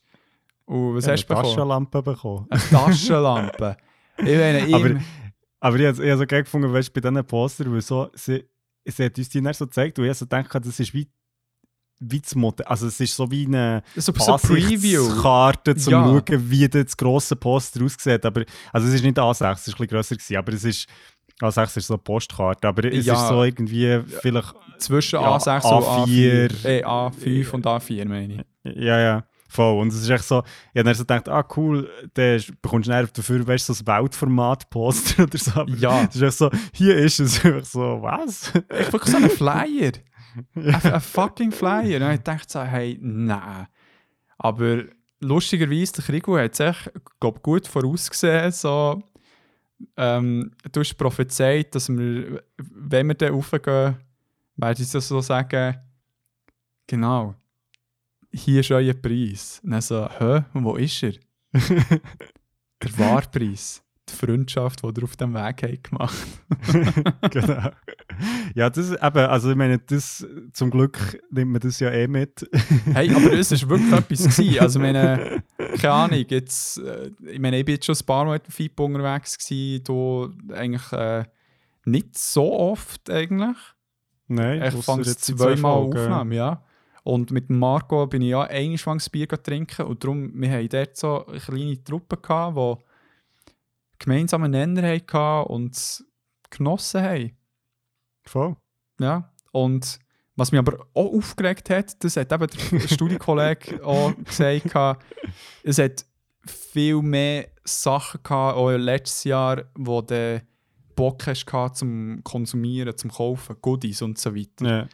Und was Ja, hast du eine bekommen? Taschenlampe bekommen. Eine Taschenlampe. ich meine, <laughs> ich, Aber, aber ich habe es so geil gefunden, weißt, bei diesen Poster, weil so, sie, sie hat uns die dann so gezeigt und ich habe so gedacht, das ist wie, wie das Modell. Also es ist so wie eine so, so Preview. Karte, zum Ja. schauen, wie das grosse Poster aussieht. Aber, also es ist nicht A6, es war ein bisschen grösser, gewesen, aber es ist, A6 ist so eine Postkarte, aber es Ja. ist so irgendwie vielleicht, Zwischen Ja, A6 und A4. A4. Äh, A5 und A4, meine ich. ja, ja. Voll. Und es ist echt so, ich habe dann so gedacht, ah cool, dann bekommst du dann dafür, weißt du, so ein Weltformat-Poster <laughs> oder so. Aber Ja. Es ist echt so, hier ist es <laughs> einfach so, was? Ich wirklich so einen Flyer. Ein, <laughs> fucking Flyer. Und ich dachte so, hey, nein. Aber lustigerweise, der Krigo hat es echt, glaub, gut vorausgesehen. So, ähm, du hast prophezeit, dass wir, wenn wir dann raufgehen, werde ich so sagen, genau, hier ist euer Preis. Und dann so, hä, wo ist er? <laughs> Der Wahrpreis. Die Freundschaft, die ihr auf dem Weg habt gemacht <laughs> genau. Ja, das ist eben, also ich meine, das, zum Glück nimmt man das ja eh mit. Hey, aber es war wirklich etwas. <laughs> Gewesen. Also, ich meine, keine Ahnung, jetzt, äh, ich meine, ich bin jetzt schon ein paar Mal mit dem FIPO unterwegs gewesen, da eigentlich äh, nicht so oft eigentlich. Nein, Ich fange es zweimal aufnehmen, ja. Und mit Marco bin ich ja einmal das Bier trinken und darum, wir haben dort so eine kleine Truppe gehabt, die gemeinsame Nenner hatten und es genossen haben. Voll. Ja, und was mich aber auch aufgeregt hat, das hat eben der <laughs> Studienkollege auch gesagt, es hat viel mehr Sachen gehabt, auch letztes Jahr, wo du Bock hast zum Konsumieren, zum Kaufen, Goodies und so weiter. Ja.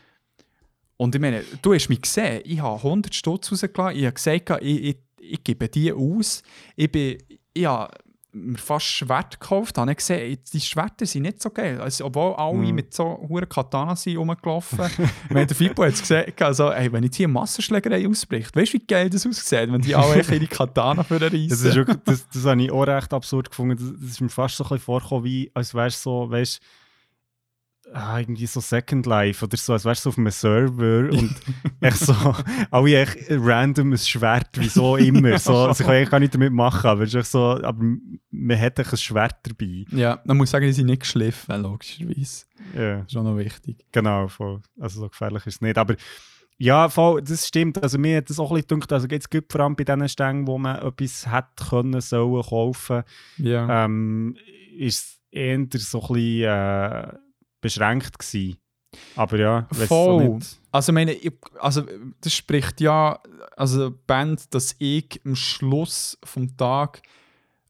Und ich meine, du hast mich gesehen, ich habe 100 Stutz rausgelassen, ich habe gesagt, ich, ich, ich gebe die aus. Ich, bin, ich habe mir fast Schwert gekauft, habe ich gesehen, die Schwerter sind nicht so geil. Also, obwohl alle Mhm. mit so hohen Katana sind rumgelaufen. <laughs> meine, der Fippo hat es gesagt, also, ey, wenn jetzt hier eine Massenschlägerei ausbricht, weißt du, wie geil das aussieht, wenn die alle <laughs> ihre Katana für Das, ist reissen. wirklich, das, das habe ich auch recht absurd gefunden. Das, das ist mir fast so ein bisschen vorgekommen, wie als wärst so, weißt ah, irgendwie so Second Life oder so, als wärst du auf einem Server und <laughs> echt so, alle echt random ein Schwert, wieso immer. <laughs> So, sie können eigentlich gar nicht damit machen, aber, es ist so, aber man hat echt ein Schwert dabei. Ja, man muss sagen, die sind nicht geschliffen, logischerweise. Ja. Das ist auch noch wichtig. Genau, voll. Also so gefährlich ist es nicht. Aber ja, voll, das stimmt. Also mir hat das auch ein bisschen gedacht, also jetzt gibt vor allem bei diesen Stängen, wo man etwas hätte können, sollen, kaufen, Ja. ähm, ist es eher so ein bisschen äh, beschränkt gewesen. Aber ja, Voll. nicht. Also, ich meine, ich, also, das spricht ja, also Band, dass ich am Schluss vom Tag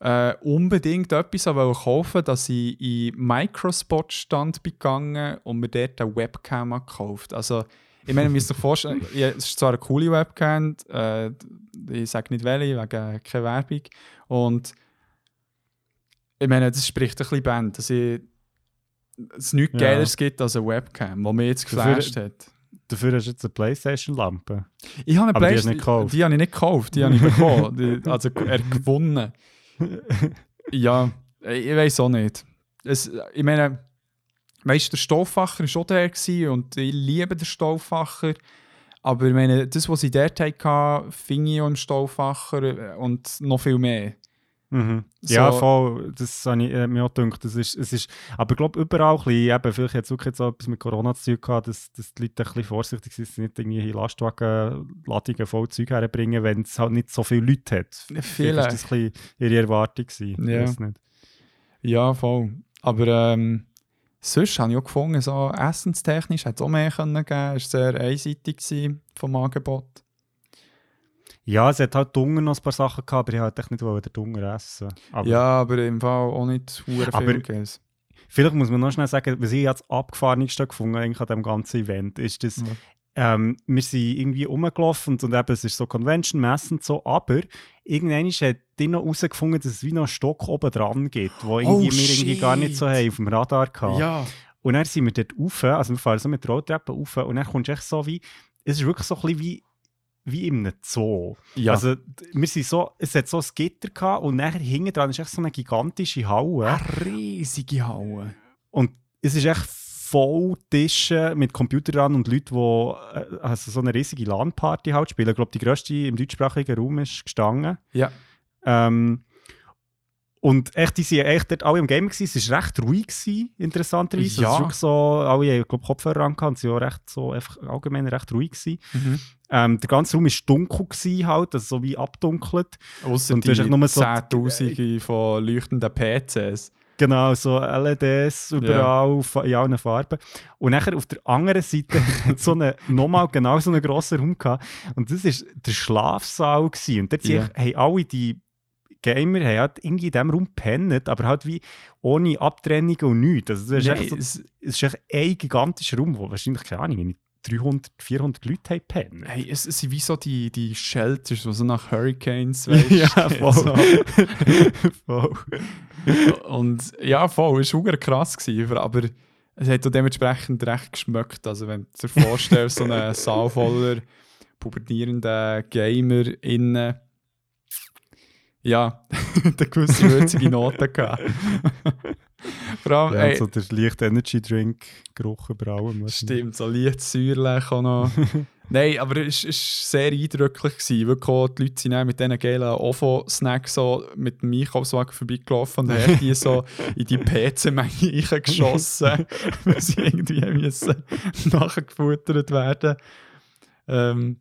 äh, unbedingt etwas wollte kaufen dass ich in Microspot-Stand bin gegangen und mir dort eine Webcam gekauft Also, ich meine, ihr müsst euch vorstellen, <laughs> ja, es ist zwar eine coole Webcam, äh, ich sage nicht welche, wegen keine Werbung. Und ich meine, das spricht ein bisschen Band, dass ich, es nichts Ja. Geileres gibt als eine Webcam, die mich jetzt Dafür- geflasht hat. Dafür hast du jetzt eine Playstation-Lampe. Ich habe eine die Playstation- gekauft. Die habe ich nicht gekauft, die habe ich bekommen. Die, also er gewonnen. <laughs> Ja, ich weiß auch nicht. Es, ich meine, weißt der Stauffacher war schon der gewesen und ich liebe den Stauffacher. Aber ich meine, das, was ich dort hatte, finde ich auch im Stauffacher und noch viel mehr. Mhm. Ja, So- voll. Das habe ich äh, mir auch gedacht. Das ist, es ist, aber ich glaube, überall ein bisschen, eben, vielleicht hat es wirklich etwas mit Corona zu tun gehabt, dass, dass die Leute ein bisschen vorsichtig sind, dass sie nicht irgendwie Lastwagen, Ladungen voll Zeug herbringen, wenn es halt nicht so viele Leute hat. Vielleicht Vielleicht. ist das ein bisschen ihre Erwartung gewesen. Ja. Ich nicht. Ja, voll. Aber ähm, sonst habe ich auch gefunden, so essenstechnisch hätte es auch mehr können geben. Es war sehr einseitig gewesen vom Angebot. Ja, es hat halt Dunger noch ein paar Sachen gehabt, aber ich wollte echt nicht den Dunger essen. Aber ja, aber im Fall auch nicht Aber- viel gegessen. Vielleicht muss man noch schnell sagen, was ich jetzt abgefahrenste gefunden eigentlich an diesem ganzen Event, ist, dass Ja. ähm, wir sind irgendwie rumgelaufen und, und eben, es ist so Convention, Messen und so, aber irgendwann hat die noch herausgefunden, dass es wie noch einen Stock oben dran gibt, wo irgendwie Oh, wir irgendwie gar nicht so haben auf dem Radar hatten. Ja. Und dann sind wir dort rauf, also wir fahren so mit der Rolltreppe rauf und dann kommst du echt so wie, es ist wirklich so ein bisschen wie, wie in einem Zoo. ja. Also wir sind so, es hat so ein Gitter gehabt und nachher hinten dran ist echt so eine gigantische Halle. eine riesige Halle. Und es ist echt voll Tische mit Computer dran und Leute, die äh, also so eine riesige LAN-Party halt spielen. Ich glaube, die grösste im deutschsprachigen Raum ist gestanden. Ja. Ähm, und echt, die sind echt dort alle am Game gewesen. Es war recht ruhig, gewesen, interessanterweise. Ja. Es wirklich so, alle haben, glaub, Kopfhörer angehabt und sie waren recht so, einfach allgemein recht ruhig gewesen. Mhm. Ähm, der ganze Raum war dunkel gewesen halt, also so wie abdunkelt. Ausser Und die nur so- Zehntausende von leuchtenden PCs. Genau, so LEDs überall fa- in allen Farben. Und nachher auf der anderen Seite <laughs> so eine, nochmal genau so einen grossen Raum gehabt. Und das war der Schlafsaal. Gewesen. Und dort yeah. haben alle die Gamer haben halt irgendwie in diesem Raum gepennt, aber halt wie ohne Abtrennung und nichts. Also das ist echt so, es, es ist echt ein gigantischer Raum, wo wahrscheinlich, keine Ahnung, irgendwie 300, 400 Leute haben gepennt. hey, es, es sind wie so die, die Shelters, die so nach Hurricanes <laughs> weißt, Ja, voll. <laughs> so. <laughs> Voll. Und ja, voll, es war krass, gewesen, aber es hat auch dementsprechend recht geschmeckt. Also wenn du dir vorstellst, so einen Saal voller pubertierenden Gamer innen, ja, <laughs> eine gewisse würzige Note gehabt. <laughs> Vor allem, Ja, ey, so der leichte Energy Drink Geruch über allem. Stimmt, so leicht säuerlich auch noch. <laughs> Nein, aber es war sehr eindrücklich. Gewesen. Wirklich auch, die Leute sind mit diesen geilen OFO-Snacks so mit dem Einkaufswagen vorbeigelaufen und haben die so in die PC-Menge reingeschossen, weil sie irgendwie müssen nachgefuttert werden ähm,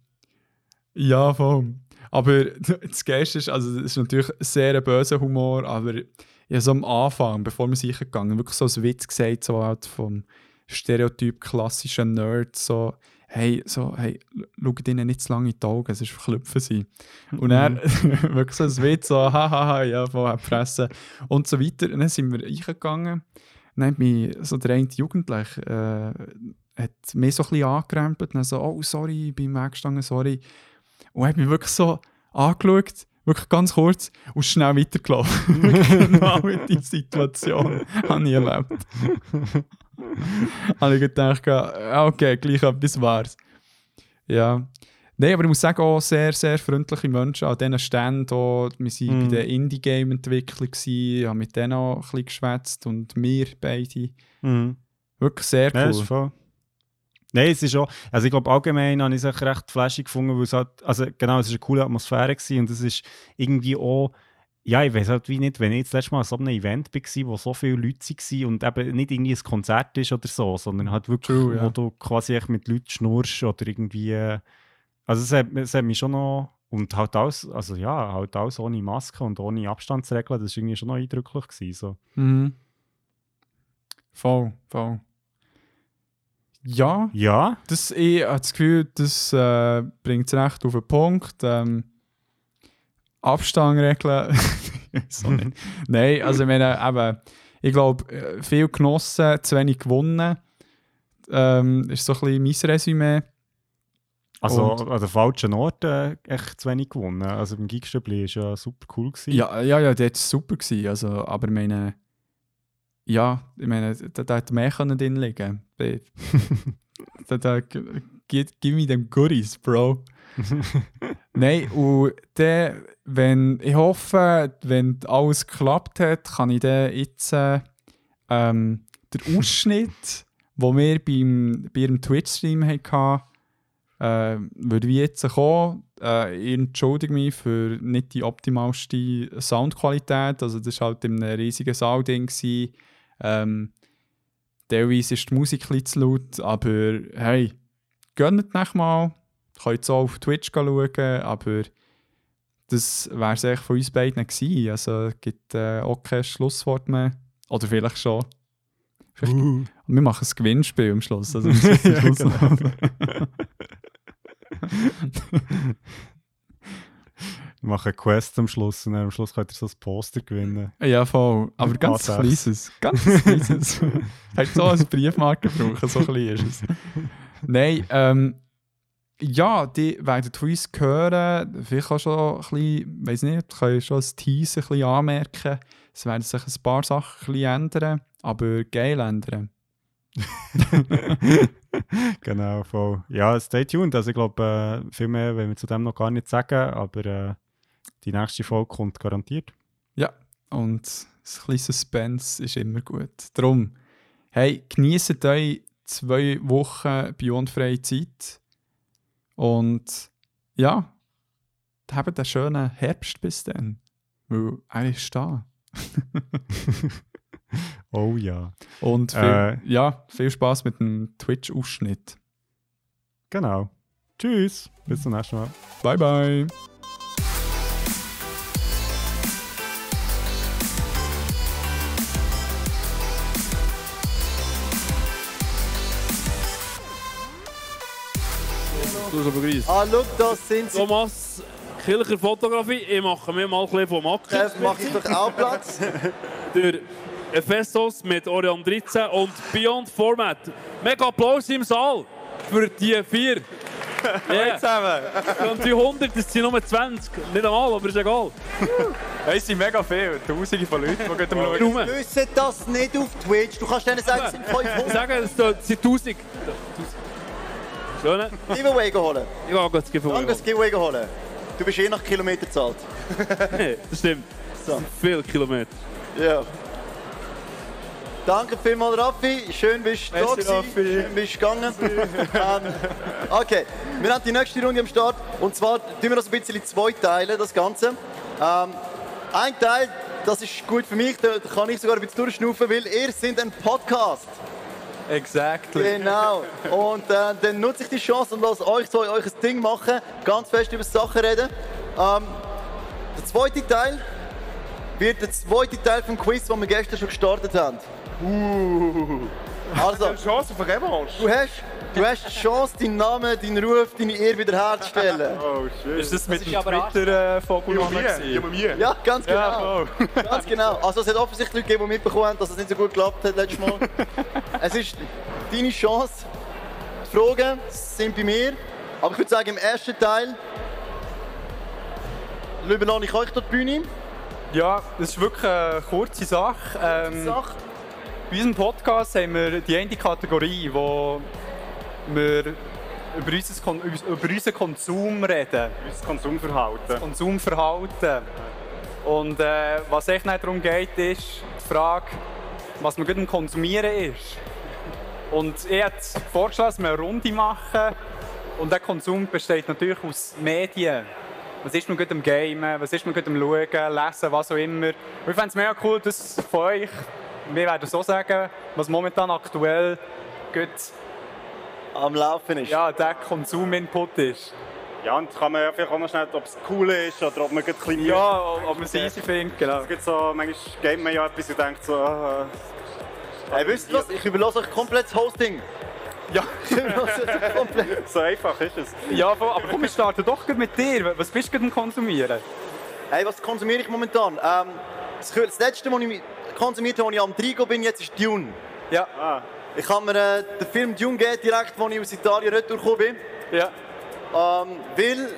Ja, voll. Aber <laughs> das Geilste ist, also das ist natürlich sehr ein böser Humor, aber ja, so am Anfang, bevor wir sicher gegangen, wirklich so als Witz gesagt, so halt vom Stereotyp klassischen Nerd, so, hey, so, hey, schaut ihnen nicht zu lange in die Augen, sonst verklüpfen sie. Und dann <laughs> wirklich so ein Witz, so, hahaha, ja, von Fressen und so weiter. Und dann sind wir reingegangen. Dann hat mich so der eine Jugendliche äh, hat mich so ein bisschen angerempelt und dann so, oh, sorry, ich bin weggestanden, sorry. Und hat mich wirklich so angeschaut, wirklich ganz kurz und schnell weitergelaufen. <laughs> genau die Situation habe ich erlebt. <laughs> habe ich gedacht, ja, okay, gleich etwas war's. Ja. Nein, aber ich muss sagen, auch sehr, sehr freundliche Menschen an diesen Ständen. Auch, wir waren Mhm. bei der Indie-Game-Entwicklung, ich habe mit denen auch ein bisschen geschwätzt und wir beide. Mhm. Wirklich sehr Ja, cool. voll. Nein, es ist auch, also ich glaube allgemein habe ich es echt recht flashig gefunden, weil es halt, also genau, es war eine coole Atmosphäre gewesen und es ist irgendwie auch, ja, ich weiß halt wie nicht, wenn ich jetzt letztes Mal an so einem Event war, wo so viele Leute waren und eben nicht irgendwie ein Konzert ist oder so, sondern halt wirklich, True, ja. wo du quasi echt mit Leuten schnurst oder irgendwie, also es hat, es hat mich schon noch Und halt alles, also ja, halt alles ohne Maske und ohne Abstandsregeln, das war irgendwie schon noch eindrücklich. Gewesen, so. Mhm. Voll, voll. Ja, Ja, das, ich habe das Gefühl, das äh, bringt es recht auf den Punkt. Ähm, Abstandregeln. <laughs> so nicht. <laughs> Nein, also ich meine, eben, ich glaube, äh, viel genossen, zu wenig gewonnen. Ähm, ist so ein bisschen mein Resümee. also Und- an den falschen Orten echt zu wenig gewonnen. Also beim Geekstübli war ja super cool. Gewesen. Ja, ja, ja, das war super. Gewesen, also, aber ich meine, ja, ich meine, da, da hätte mehr können drin liegen <laughs> können. da, da, give me them goodies, Bro. <laughs> Nein, und dann, wenn, ich hoffe, wenn alles geklappt hat, kann ich dann jetzt äh, ähm, den <laughs> Ausschnitt, den wir beim, bei ihrem Twitch-Stream hatten, äh, würde wie jetzt kommen. Äh, ich entschuldige mich für nicht die optimalste Soundqualität. Also das war halt in einem riesigen Saal-Ding. Ähm, teilweise ist die Musik ein zu laut, aber hey, gönnt nicht mal. Könnt auch auf Twitch schauen, aber das wäre es eigentlich von uns beiden gewesen. Also es gibt äh, auch kein Schlusswort mehr. Oder vielleicht schon. Vielleicht, uh. Wir machen ein Gewinnspiel am Schluss. Also <laughs> ja, genau. <laughs> Wir machen eine Quest am Schluss und am Schluss könnt ihr so ein Poster gewinnen. Ja, voll. Aber ganz A6. kleines. Ganz <laughs> kleines. Hätte so als Briefmarke brauchen, so klein ist es. Nein, ähm, ja, die werden von uns hören. Vielleicht auch schon ein bisschen, weiß nicht, können schon als Teaser ein bisschen anmerken. Es werden sich ein paar Sachen ein bisschen ändern, aber geil ändern. <laughs> <laughs> genau, voll. Ja, stay tuned. Also ich glaube, äh, viel mehr wenn wir zu dem noch gar nicht sagen, aber äh, die nächste Folge kommt garantiert. Ja, und ein kleines Suspense ist immer gut. Darum, hey, genießt euch zwei Wochen beyondfreie Zeit und ja, habt einen schönen Herbst bis dann, weil er ist da. <laughs> oh ja. Und viel, äh, ja, viel Spaß mit dem Twitch-Ausschnitt. Genau. Tschüss. Bis zum nächsten Mal. Bye, bye. Du begrüßt. Ah, schau, das sind sie. Thomas Kilcher Fotografie. Ich mache mir mal ein bisschen vom Acker. Chef, mache ich doch auch Platz. <laughs> Der Ephesos mit Orion 13 und Beyond Format. Mega Applaus im Saal für die vier. Yeah. zusammen. Und die 100, das sind nur 20. Nicht einmal, aber ist egal. Es sind mega viele, tausende von Leuten, die am Schauen Wir wissen das nicht auf Twitch. Du kannst denen sagen, es sind 500. Sagen, es sind 1000. Schön. Giveaway holen. Ich gehe das Giveaway holen. das Giveaway holen. Du bist eh nach Kilometer zahlt. nee, <laughs> das stimmt. So. Das sind viele Kilometer. Ja. Danke vielmals, Raffi. Schön bist du da gewesen. Schön bist du gegangen. <laughs> ähm, okay, wir haben die nächste Runde am Start. Und zwar tun wir das ein bisschen in zwei Teile, das Ganze. Ähm, ein Teil, das ist gut für mich, da kann ich sogar ein bisschen durchschnaufen, weil ihr seid ein Podcast. Exactly. Genau. Und äh, dann nutze ich die Chance und lasse euch so euch ein Ding machen, ganz fest über Sachen reden. Ähm, der zweite Teil wird der zweite Teil vom Quiz, den wir gestern schon gestartet haben. Uh. Also, eine Chance auf Revanche. Du hast, du hast die Chance, deinen Namen, deinen Ruf, deine Ehre wiederherzustellen. Oh, shit. Ist das mit das dem Twitter-Vogel äh, Ja, ganz genau. Ja, oh. ganz genau. Also es hat offensichtlich Leute gegeben, die mitbekommen haben, dass es nicht so gut geklappt hat letztes Mal. <laughs> es ist deine Chance. Die Fragen sind bei mir. Aber ich würde sagen, im ersten Teil überlasse ich euch die Bühne. Ja, das ist wirklich eine kurze Sache. Ähm, Sache. Bei unserem Podcast haben wir die eine Kategorie, wo wir über, unser, über unseren Konsum reden. Unser Konsumverhalten. Das Konsumverhalten. Und äh, was echt nicht darum geht, ist die Frage, was man gut am Konsumieren ist. Und ich habe vorgeschlagen, dass wir eine Runde machen. Und der Konsum besteht natürlich aus Medien. Was ist man gut am Gamen, was ist man gut am Schauen, Lesen, was auch immer. Und ich fände es mega cool, dass von euch wir werden so sagen, was momentan aktuell gut am Laufen ist. Ja, der Konsuminput ist. Ja, und kann man ja vielleicht auch noch schnell, ob es cool ist oder ob man ein bisschen Ja, ob man es easy findet, genau. Es gibt so, manchmal geht man ja etwas und denkt so, ah, Hey, wisst ihr was? Ich überlasse euch komplett das Hosting. Ja, <laughs> komplett. <laughs> so einfach ist es. Ja, aber komm, wir starten doch mit dir. Was bist du denn konsumieren? Hey, was konsumiere ich momentan? Ähm, das letzte, was ich konsumiert habe, als ich am Trigo bin, jetzt ist Dune. Ja. Ah. Ich habe mir äh, den Film Dune gegeben, direkt, als ich aus Italien retour bin. Ja. Ähm, weil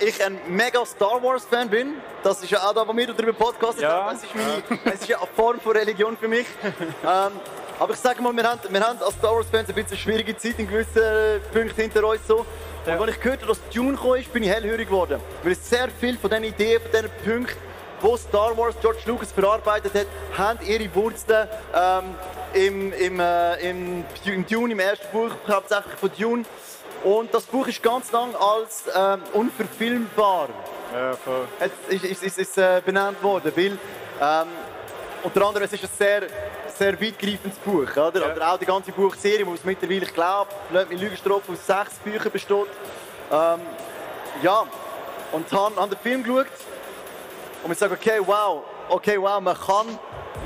ich ein mega Star Wars Fan bin. Das ist ja auch da, wo wir darüber podcasten. Ja. Es ist, meine, es ist ja eine Form von Religion für mich. <laughs> ähm, aber ich sage mal, wir haben, wir haben als Star Wars Fans ein bisschen schwierige Zeit in gewissen Punkten hinter uns. So. Ja. Und als ich gehört habe, dass Dune gekommen ist, bin ich hellhörig geworden. Weil es sehr viel von diesen Ideen, von diesen Punkten wo Star Wars George Lucas verarbeitet hat, haben ihre Wurzeln ähm, im, im, äh, im, im Dune, im ersten Buch hauptsächlich von Dune. Und das Buch ist ganz lang als ähm, unverfilmbar Ja, voll. es ist, ist, ist, äh, benannt worden, weil ähm, unter anderem es ist ein sehr, sehr weitgreifendes Buch, oder? oder auch die ganze Buchserie, die mittlerweile, ich glaube, nicht mit Lügenstrophe aus sechs Büchern besteht. Ähm, ja, und habe hab den Film geschaut und ich sage, okay, wow, okay, wow, man kann,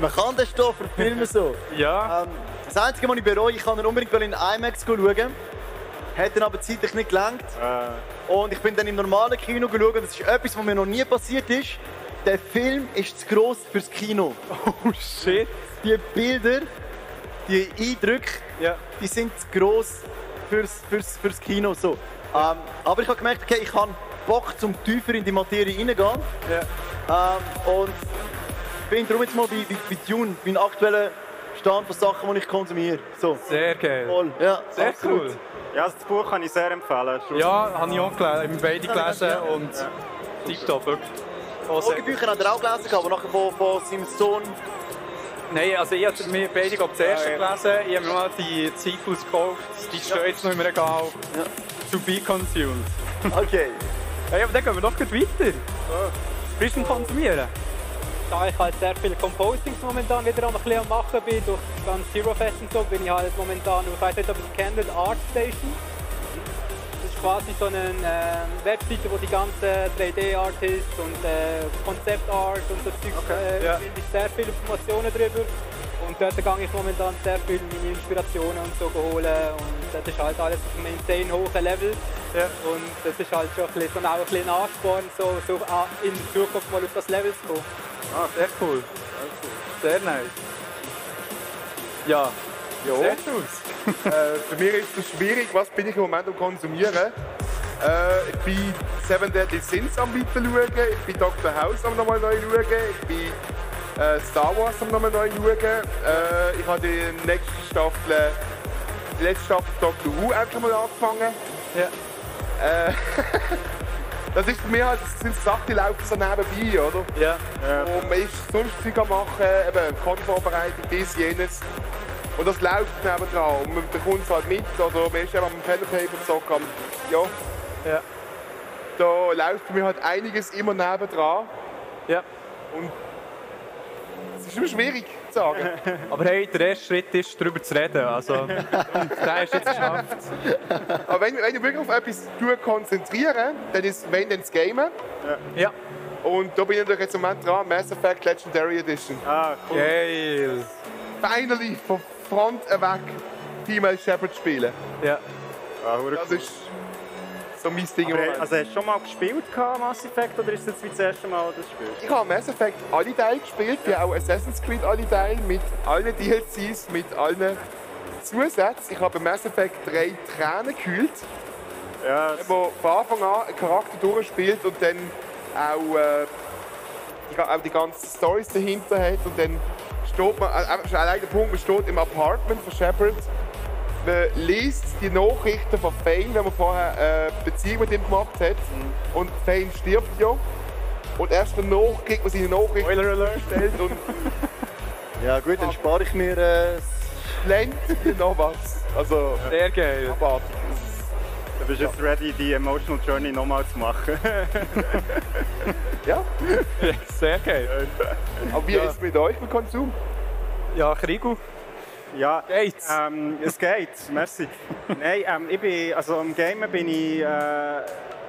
man kann den Stoff verfilmen so. <laughs> Ja. Ähm, das Einzige, was ich bereue, ich kann ihn unbedingt in IMAX schauen. Hat dann aber zeitlich nicht gelangt. Äh, Und ich bin dann im normalen Kino geschaut. Das ist etwas, was mir noch nie passiert ist. Der Film ist zu gross fürs Kino. <laughs> Oh shit. Die Bilder, die Eindrücke, Ja. die sind zu gross fürs, fürs, fürs Kino. So. Ähm, aber ich habe gemerkt, okay, ich habe Bock, zum tiefer in die Materie reingehen. Ja. Ähm, und bin darum jetzt mal bei, bei, bei Dune, mein aktueller Stand von Sachen, die ich konsumiere. So. Sehr geil. Voll. Ja, Sehr absolut. cool. ja, also das Buch kann ich sehr empfehlen. Schon- Ja, habe ich auch gelesen. Wir beide gelesen und TikTok wirklich. Auch sehr gut. Bücher hat er auch gelesen, aber nachher von, von seinem Sohn. Nein, also ich habe mir beide glaub, zuerst gelesen. Ich habe mir mal die Sequels gekauft. Die stehen jetzt noch im Regal. Ja. To be consumed. Okay. <laughs> Hey, aber dann gehen wir doch gleich weiter. Bist du am Konsumieren? Da ich halt sehr viele Compostings momentan wieder am, bisschen am machen bin, durch das ganze Zero Fest und so, bin ich halt momentan, ich weiß nicht, ob ihr es kennt, Art Station. Das ist quasi so eine ähm, Webseite, wo die ganzen 3D-Artists und äh, Concept-Art und so Zeug, äh, ja. finde ich sehr viele Informationen drüber. Und dort gehe ich momentan sehr viel meine Inspirationen und so holen. Und das ist halt alles auf einem insane hohen Level. Ja. Und das ist halt schon ein bisschen, so auch ein bisschen Ansporn, so, so ah, in Zukunft mal auf das Level zu kommen. Ah, sehr cool. Sehr nice. Ja. Ja. Sehr. <laughs> Äh, für mich ist es schwierig, was bin ich im Moment am konsumieren. Äh, ich bin Seven Deadly Sins am weiter schauen, ich bin Dr. House am nochmal neu schauen, ich bin äh, Star Wars am nochmal neu schauen. Äh, ich habe die nächste Staffel, die letzte Staffel Doctor Who endlich mal angefangen. Ja. Äh, <laughs> das ist für mich halt, das sind Sachen, die laufen so nebenbei, oder? Ja. Und man ist sonst Zeug am machen, eben Kontovorbereitung, dies, jenes. Und das läuft nebendran und man bekommt es halt mit. Oder man ist eben am Pen Paper zocken. am- Ja, Ja. da läuft mich halt einiges immer nebendran. Ja. Und ist immer schwierig zu sagen. <laughs> Aber hey, der erste Schritt ist, darüber zu reden. Also, und <laughs> der ist jetzt geschafft. Aber wenn, wenn ich wirklich auf etwas tue, konzentriere, dann ist wenn dann das Gamen. Ja. Und da bin ich natürlich jetzt im Moment dran, Mass Effect Legendary Edition. Ah, cool. Geil. Finally, von Front weg, Female Shepherd spielen. Ja. Ah, Das cool. ist so mein Ding Aber, Moment. also hast du schon mal gespielt gehabt, Mass Effect oder ist das jetzt wie das erste Mal, dass du das spielst? Ich habe Mass Effect alle Teile gespielt, wie auch Assassin's Creed alle Teile, mit allen DLCs, mit allen Zusätzen. Ich habe bei Mass Effect drei Tränen gekühlt, Ja, wo von Anfang an einen Charakter durchspielt und dann auch, äh, die, auch die ganzen Stories dahinter hat. Und dann steht man, äh, allein der Punkt, man steht im Apartment von Shepard, man liest die Nachrichten von Fane, wenn man vorher eine Beziehung mit ihm gemacht hat. Und Fane stirbt ja. Und erst danach kriegt man seine Nachrichten Spoiler Alert. gestellt und Ja gut, dann spare ich mir äh, lernt wie noch was. Also, Sehr geil. abartig. du bist jetzt ready, die Emotional Journey nochmal zu machen. <laughs> Ja, Sehr geil. aber wie ist es mit euch mit Konsum? Ja, Krigu. Ja, Geht's? ähm, es geht, merci. <laughs> Nein, ähm, ich bin, also am Gamen bin ich äh,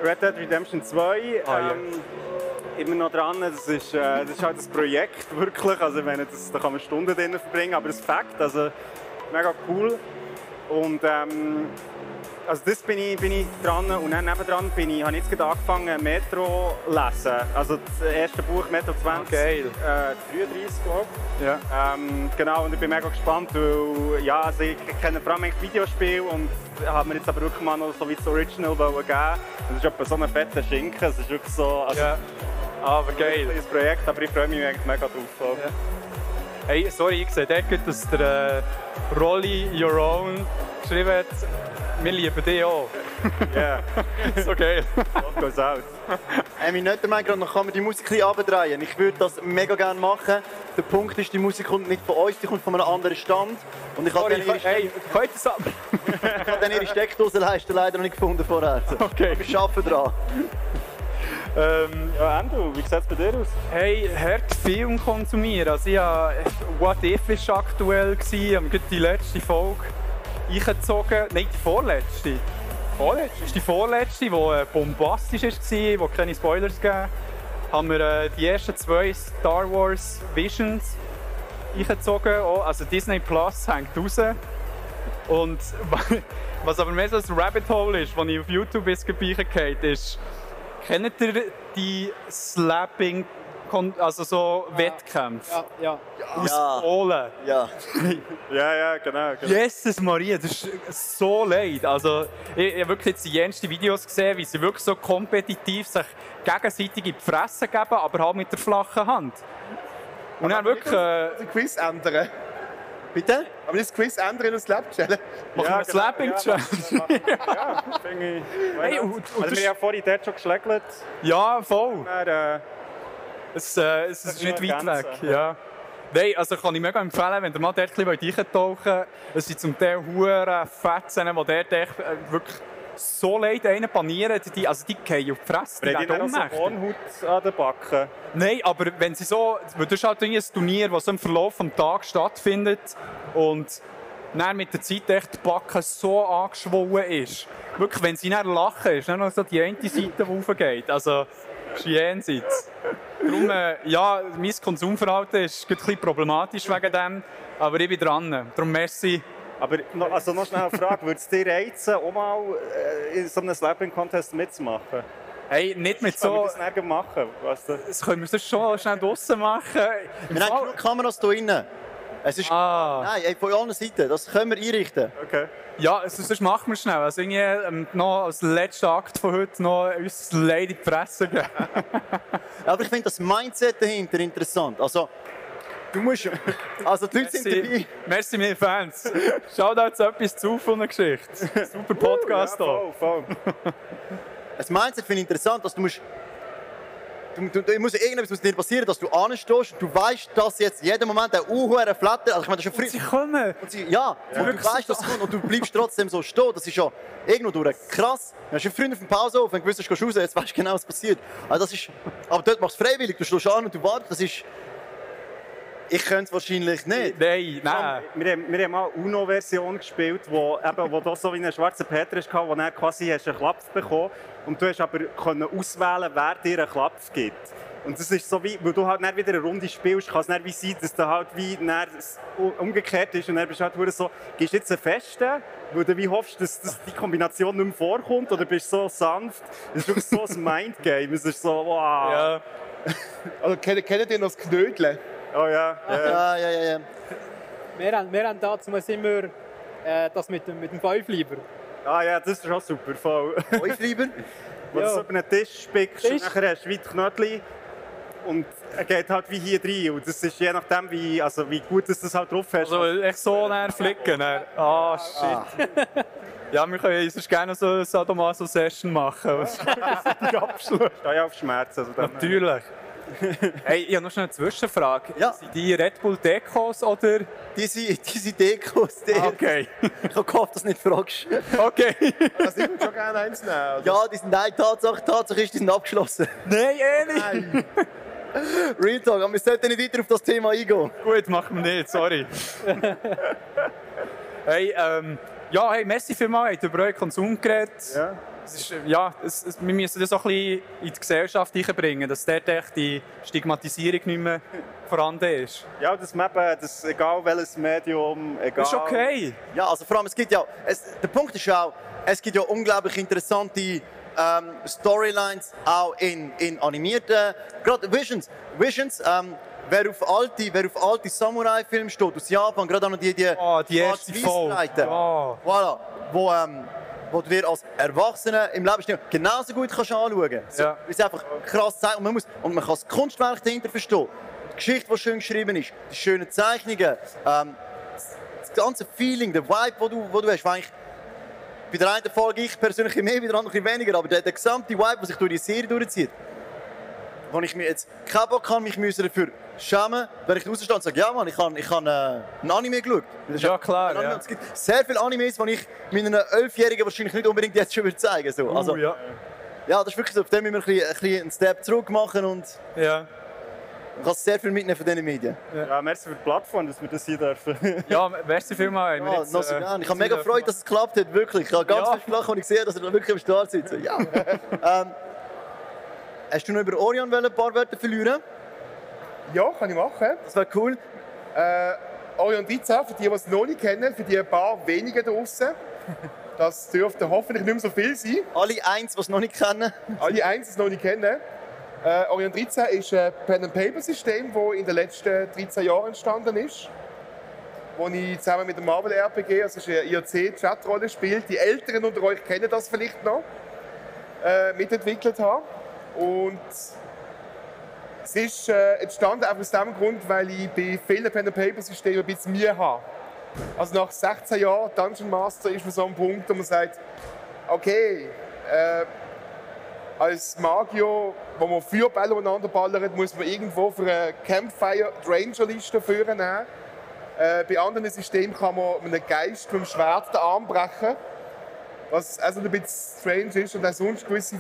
Red Dead Redemption 2 Ah, ja. ähm, immer noch dran. Das ist, äh, das ist halt das Projekt, wirklich. Also ich meine, das, da kann man Stunden drin verbringen, aber das Fakt, also mega cool. Und ähm, also das bin ich, bin ich dran und dann nebendran bin ich, habe ich jetzt gerade angefangen Metro zu lesen. Also das erste Buch Metro 20, Geil. äh, 33 glaube ich. Ja. Ähm, genau, und ich bin mega gespannt, weil ja, also ich kenne vor allem Videospiel und habe mir jetzt aber wirklich mal noch so wie das Original geben. Das ist etwa so ein fetter Schinken, es ist wirklich so, also Ja. Aber geil. ein Projekt, aber ich freue mich mega drauf. So. Ja. Hey, sorry, ich sehe dort, dass der äh, Rolly Your Own geschrieben wir lieben dich auch. <laughs> Yeah, So geil. what goes out? Äh, mein Nettermann gerade noch kann man die Musik ein bisschen abdrehen. Ich würde das mega gerne machen. Der Punkt ist, die Musik kommt nicht von uns, die kommt von einem anderen Stand. Und ich habe dann ihre, hey, heute es ab. ich habe dann ihre Steckdosenleiste leider noch nicht gefunden vorher. Okay. Wir arbeiten dran. Ähm, Andrew, wie sieht es bei dir aus? Hey, hart Film konsumieren. Also ich habe, What If ist aktuell. Ich habe die letzte Folge eingezogen. Nein, die vorletzte. Vorletzte? Das ist die vorletzte, die äh, bombastisch war, wo keine Spoilers gab. Haben wir äh, die ersten zwei Star Wars Visions eingezogen. Oh, also Disney Plus hängt raus. Und <laughs> was aber mehr so ein Rabbit Hole ist, das ich auf YouTube ist vorbeigekommen ist, kennt ihr die Slapping, also so Wettkämpfe Ja, aus Ja. Polen? Ja. <laughs> Ja, ja, genau. genau. Jesus Maria, das ist so leid. Also, ich, ich habe wirklich jetzt die jensten Videos gesehen, wie sie wirklich so kompetitiv sich gegenseitig in die Fresse geben, aber halt mit der flachen Hand. Und dann wirklich... Äh, Das Quiz ändern. Bitte? Aber das Quiz ändern und Slap challenge. machen wir eine Slapping Challenge. Ja, finde ich. Hey, und- und also, wir haben vorhin dort schon geschlägelt. Ja, voll. Dann, äh, Es, äh, es ist nicht weit weg. ergänzen. Ja. Nein, also kann ich mega empfehlen, wenn ihr mal dort ein bisschen eintauchen wollt. Es sind zum Teil hure Fetzen, die dort echt, äh, wirklich so leid einen panieren. Die, also die gehen auf die Fresse, die werden ohnmächtig. Kornhaut an den Backen. Nein, aber wenn sie so, das ist halt ein Turnier, das so im Verlauf des Tages stattfindet und dann mit der Zeit echt die Backe so angeschwollen ist. Wirklich, wenn sie dann lachen, ist dann noch so die eine Seite, die raufgeht. Also, ist jenseits. Darum, äh, ja, mein Konsumverhalten ist ein bisschen problematisch wegen dem, aber ich bin dran. Darum merci. Aber noch, also noch schnell eine Frage, würde es dir reizen, auch mal äh, in so einem Slapping-Contest mitzumachen? Hey, nicht mit Kann man so... das nirgends machen? Weißt du? Das können wir sonst schon schnell draussen machen. Wir haben genug Kameras hier drinnen. Es ist... Ah. Nein, von allen Seiten. Das können wir einrichten. Okay. Ja, also, sonst machen wir schnell. Also irgendwie ähm, noch als letzter Akt von heute noch uns Leid in die Fresse geben. <laughs> Aber ich finde das Mindset dahinter interessant. Also, du musst... <laughs> Also, die Leute sind dabei. Merci, meine Fans. Schaut jetzt etwas zu von der Geschichte. Super Podcast <laughs> ja, hier. voll, voll. Das Mindset finde ich interessant, dass du musst... Du, du, du muss irgendetwas muss dir passieren, dass du anstehst und du weißt, dass jetzt jeden Moment der Uhuere flattert. Also ich meine, das ist schon Sie früh. kommen. Und sie, ja, und du weißt, dass es kommt und du bleibst trotzdem so stehen. Das ist ja irgendwo durch krass. Du hast ja früher auf dem Pausehof, wenn du gewusst hast, du gehst raus, jetzt weißt du genau, was passiert. Also das ist, aber dort machst du es freiwillig, du stehst an und du wartest. Das ist... Ich könnte es wahrscheinlich nicht. Nein, nein. Wir haben, wir haben mal eine UNO-Version gespielt, wo, eben, wo du so wie einen schwarzen Peter hast, wo er quasi hast einen Klapf bekommen und du hast aber können auswählen, wer dir einen Klapf gibt. Und das ist so wie, weil du halt dann wieder eine Runde spielst, kann es dann wie sein, dass du halt wie umgekehrt ist und dann bist du halt so, gehst du jetzt einen festen, weil du wie hoffst, dass, dass die Kombination nicht mehr vorkommt oder bist du so sanft. Es ist wirklich so ein <laughs> Mindgame. Es ist so, wow. Ja. <laughs> Also, kennt, kennt ihr noch das Knödeln? Oh ja. ja. Ja, ja, ja, ja. Wir haben, wir haben dazu immer äh, das mit dem, mit dem Fäufleiber. Ah ja, das ist auch super. Voll. Lieber? <laughs> Wo du so über einen Tisch spickst und nachher hast du wie die Knödel und er geht halt wie hier rein. Und das ist je nachdem, wie, also wie gut dass du das halt drauf hast. Also echt so näher flicken. dann. Ah, shit. Ja, wir können sonst gerne so eine Sadomaso-Session machen. <laughs> Der Abschluss. da ja auf Schmerzen. Also dann- Natürlich. <laughs> Hey, ich habe noch schnell eine Zwischenfrage. Ja. Sind die Red Bull Dekos oder? Diese, <laughs> diese Dekos, die, Ah, Okay. <laughs> ich habe gehofft, dass du nicht fragst. Okay. Also, ich würde schon gerne eins nehmen. Ja, die sind, nein, Tatsache, Tatsache ist, die sind abgeschlossen. Nein, eh nicht. Real Talk, aber wir sollten nicht weiter auf das Thema eingehen. Gut, machen wir nicht, sorry. hey, ähm, ja, hey, merci vielmals, habt über euren Konsum geredet. Ja. Es ist, äh, ja, es, es, wir müssen das auch ein bisschen in die Gesellschaft einbringen, dass dort echt die Stigmatisierung nicht mehr vorhanden ist. ja, das man eben, das, egal welches Medium, egal. Das ist okay. Ja, also vor allem, es gibt ja, es, der Punkt ist auch, es gibt ja unglaublich interessante ähm, Storylines auch in, in animierten, gerade Visions. Visions, ähm, wer auf alte, wer auf alte Samurai-Filme steht aus Japan, gerade auch noch die, die, Oh, die erste Folge. Ja. voilà, wo, ähm, wo du dir als Erwachsener im Lebensstil genauso gut kannst anschauen kannst. Ja. Es einfach krass zeigt und man, muss, und man kann das Kunstwerk dahinter verstehen. Die Geschichte, die schön geschrieben ist, die schönen Zeichnungen, ähm, das ganze Feeling, der Vibe, den du, wo du hast, eigentlich bei der einen folge ich persönlich mehr, bei der anderen weniger, aber der, der gesamte Vibe, der sich durch die Serie durchzieht, wo ich mir jetzt keinen Bock habe, mich müssen dafür schämen, wenn ich rausstehe und sage, ja Mann, ich habe ich hab, äh, ein Anime geschaut. Ja, klar, Anime. ja. Es gibt sehr viele Animes, die ich meinen Elfjährigen wahrscheinlich nicht unbedingt jetzt schon würde zeigen so. Also, Uh, ja. ja, das ist wirklich so. Auf dem müssen wir ein bisschen, ein bisschen einen Step zurück machen und Ja. man kann sehr viel mitnehmen von diesen Medien. Ja, merci für die Plattform, dass wir das hier dürfen. <laughs> ja, merci vielmals. Ja, jetzt, noch so äh. Ich habe mega Freude, dass es geklappt hat, wirklich. Ich habe ganz Ja. viel gelacht, als ich sehe, dass er da wirklich am Start sitzt. Ja. <laughs> ähm, hast du noch über Orion ein paar Wörter verlieren? Ja, kann ich machen. Das wäre cool. Äh, Orion 13, für die, die es noch nicht kennen, für die ein paar wenige draußen. <laughs> Das dürfte hoffentlich nicht mehr so viel sein. Alle eins, die es noch nicht kennen. Alle eins es noch nicht kennen. Äh, Orion 13 ist ein Pen-and-Paper-System, das in den letzten 13 Jahren entstanden ist. Wo ich zusammen mit dem Marvel RPG, also ist ein IRC-Chatrolle spielt, die Älteren unter euch kennen das vielleicht noch, äh, mitentwickelt habe. Und es ist äh, entstanden einfach aus dem Grund, weil ich bei vielen Pen-and-Paper-Systemen ein bisschen Mühe habe. Also nach 16 Jahren Dungeon Master ist man so am Punkt, wo man sagt, okay, äh, als Magier, wo man Feuerbälle umeinander ballert, muss man irgendwo für eine Campfire die Ranger-Liste führen. Äh, bei anderen Systemen kann man mit einem Geist mit dem Schwert den Arm brechen. Was also ein bisschen strange ist und auch sonst gewisse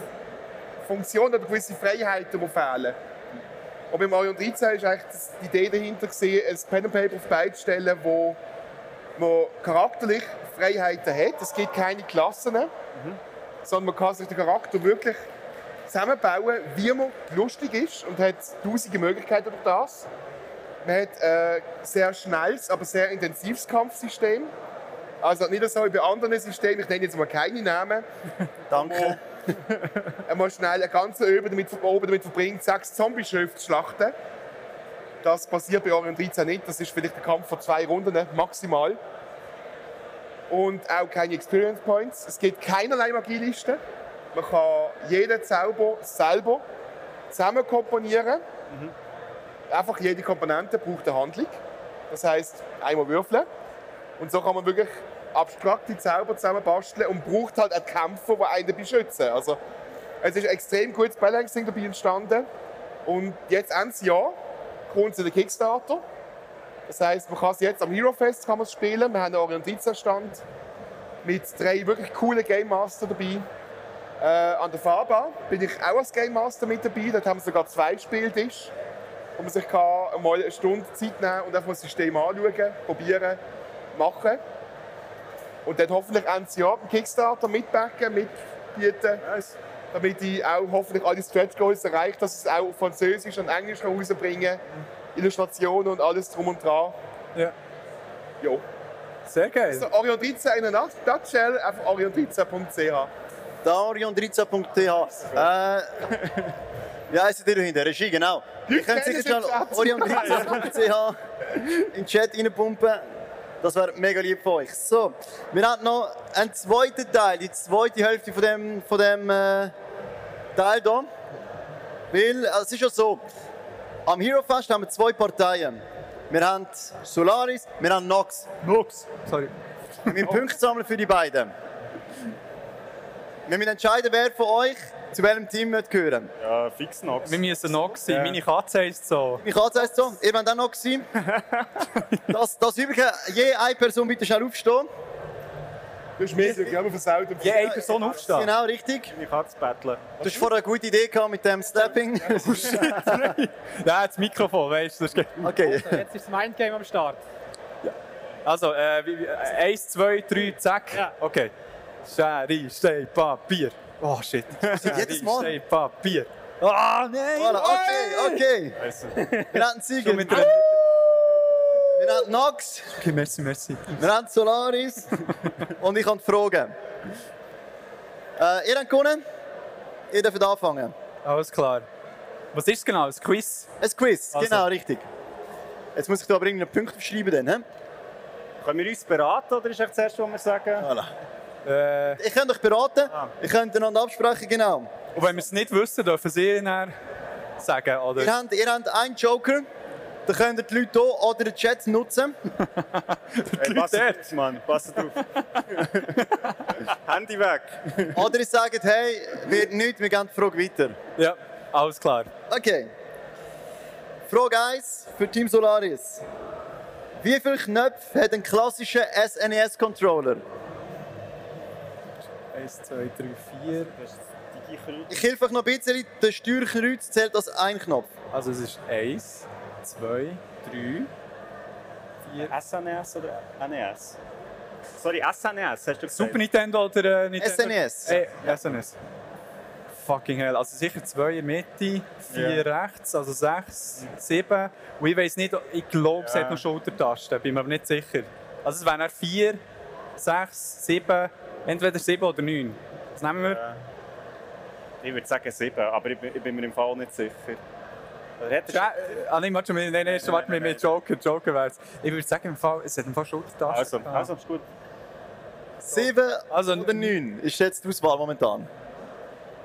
Funktionen oder gewisse Freiheiten, die fehlen. Und beim Mario 13 ist eigentlich die Idee dahinter, gewesen, ein Pen and Paper auf beide stellen, wo man charakterlich Freiheiten hat. Es gibt keine Klassen, sondern man kann sich den Charakter wirklich zusammenbauen, wie man lustig ist und hat tausende Möglichkeiten durch das. Man hat ein sehr schnelles, aber sehr intensives Kampfsystem. Also nicht so wie bei anderen Systemen, ich nenne jetzt mal keine Namen, <laughs> Danke. <laughs> einmal schnell eine ganze Öbe damit, oben damit verbringt, sechs Zombie-Schöpfe zu schlachten. Das passiert bei Orion 13 nicht. Das ist vielleicht ein Kampf von zwei Runden, maximal. Und auch keine Experience Points. Es gibt keinerlei Magielisten. Man kann jeden Zauber selber zusammen komponieren. Einfach jede Komponente braucht eine Handlung. Das heißt, einmal würfeln. Und so kann man wirklich abstrakte Zauber zusammen basteln und braucht halt einen Kämpfer, der einen dabei schützen. Also, es ist ein extrem gutes Balancing dabei entstanden. Und jetzt Ende Jahr kommt zu der Kickstarter. Das heißt, man kann es jetzt am Hero Fest kann man es spielen. Wir haben einen Orion 13 Stand mit drei wirklich coolen Game Master dabei. Äh, an der Fahrbahn bin ich auch als Game Master mit dabei. Dort haben wir sogar zwei Spieltische, wo man sich kann mal eine Stunde Zeit nehmen und einfach das System anschauen, probieren, machen. Und dann hoffentlich Ende Jahr beim Kickstarter mitbacken, mitbieten, damit ich auch hoffentlich alle Stretch Goals erreiche, dass es auch auf Französisch und Englisch rausbringen kann. Illustrationen und alles drum und dran. Ja. Jo. Sehr geil. Also Orion 13 in einer Nutshell, einfach orion13.ch. Darion13.ch. Äh, wie heisst ihr dahinter? Regie, genau. Ihr könnt kennen sicher Chat. Orion13.ch in den Chat reinpumpen. Das wäre mega lieb von euch. So, wir haben noch einen zweiten Teil, die zweite Hälfte von dem, von dem äh, Teil hier. Weil, also es ist ja so, am Hero Fest haben wir zwei Parteien. Wir haben Solaris, wir haben Nox. Nox. Sorry. Wir müssen Punkte sammeln für die beiden. Wir müssen entscheiden, wer von euch zu welchem Team wird gehören. Ja, fix noch. Wir müssen noch sein. Ja. Meine Katze heisst so. Ich kann es so, ihr wollt auch noch sein. <laughs> Das, das übrige, je eine Person bitte schnell aufstehen. Du hast mir sogar versaut. Je eine Person aufstehen. Genau, richtig. Ich kann es battlen. Du hast vorher eine gute Idee gehabt mit dem Stepping. Ja, <laughs> das Mikrofon, weißt du. Okay. Jetzt ist das Mindgame am Start. Also, wie, wie, äh, eins, zwei, drei, zack. Ja. Okay. Schere, Stein, Papier. Oh shit. <laughs> jedes Mal. Stein, Papier. Ah, nein! Voilà, okay, okay. Wir haben Sieger. Mit der... Wir haben Nox, Okay, merci, merci. wir haben Solaris und ich habe die Fragen. Äh, ihr habt gewonnen. Ihr dürft anfangen. Alles klar. Was ist es genau? Ein Quiz? Ein Quiz, Also. genau, richtig. Jetzt muss ich da aber irgendeinen Punkt schreiben. Dann, he? können wir uns beraten oder ist echt das erste, was wir sagen? Voilà. Äh, Ich könnt euch beraten, Ah. ihr könnt einander absprechen, genau. und wenn wir es nicht wissen, dürfen Sie dann sagen, oder? Ihr habt, ihr habt einen Joker dann könnt ihr die Leute hier oder den Chat nutzen. <laughs> Hey, passt auf, Mann, passt auf. <laughs> Handy weg. Oder ihr sagt, hey, wird nichts, wir gehen die Frage weiter. Ja, alles klar. Okay. Frage 1 für Team Solaris. Wie viele Knöpfe hat ein klassischer SNES-Controller? 1, 2, 3, 4. Ich helfe euch noch ein bisschen. Der Steuerkreuz zählt als ein Knopf. Also es ist 1, 2, 3, 4. SNES oder NES? Sorry, SNES, hast du gesagt? Super Nintendo oder äh, Nintendo? SNES. Äh, SNES. Fucking hell. Also sicher zwei in der Mitte, vier rechts, also sechs, sieben. Und ich weiss nicht, ich glaube, es Ja. hat noch Schultertasten, bin mir aber nicht sicher. Also es wären dann vier, sechs, sieben, entweder sieben oder neun. Was nehmen wir? Ich würde sagen 7, aber ich bin, ich bin mir im Fall nicht sicher. Oder hat Ja, äh, ah, nein, warte schon, nein, nein, nein, warte mit, mit Joker, Joker wär's. Ich würde sagen, im Fall, es hat im Fall Schultertasten. Also, also ist gut. 7 Also- oder 9 ist jetzt die Auswahl momentan.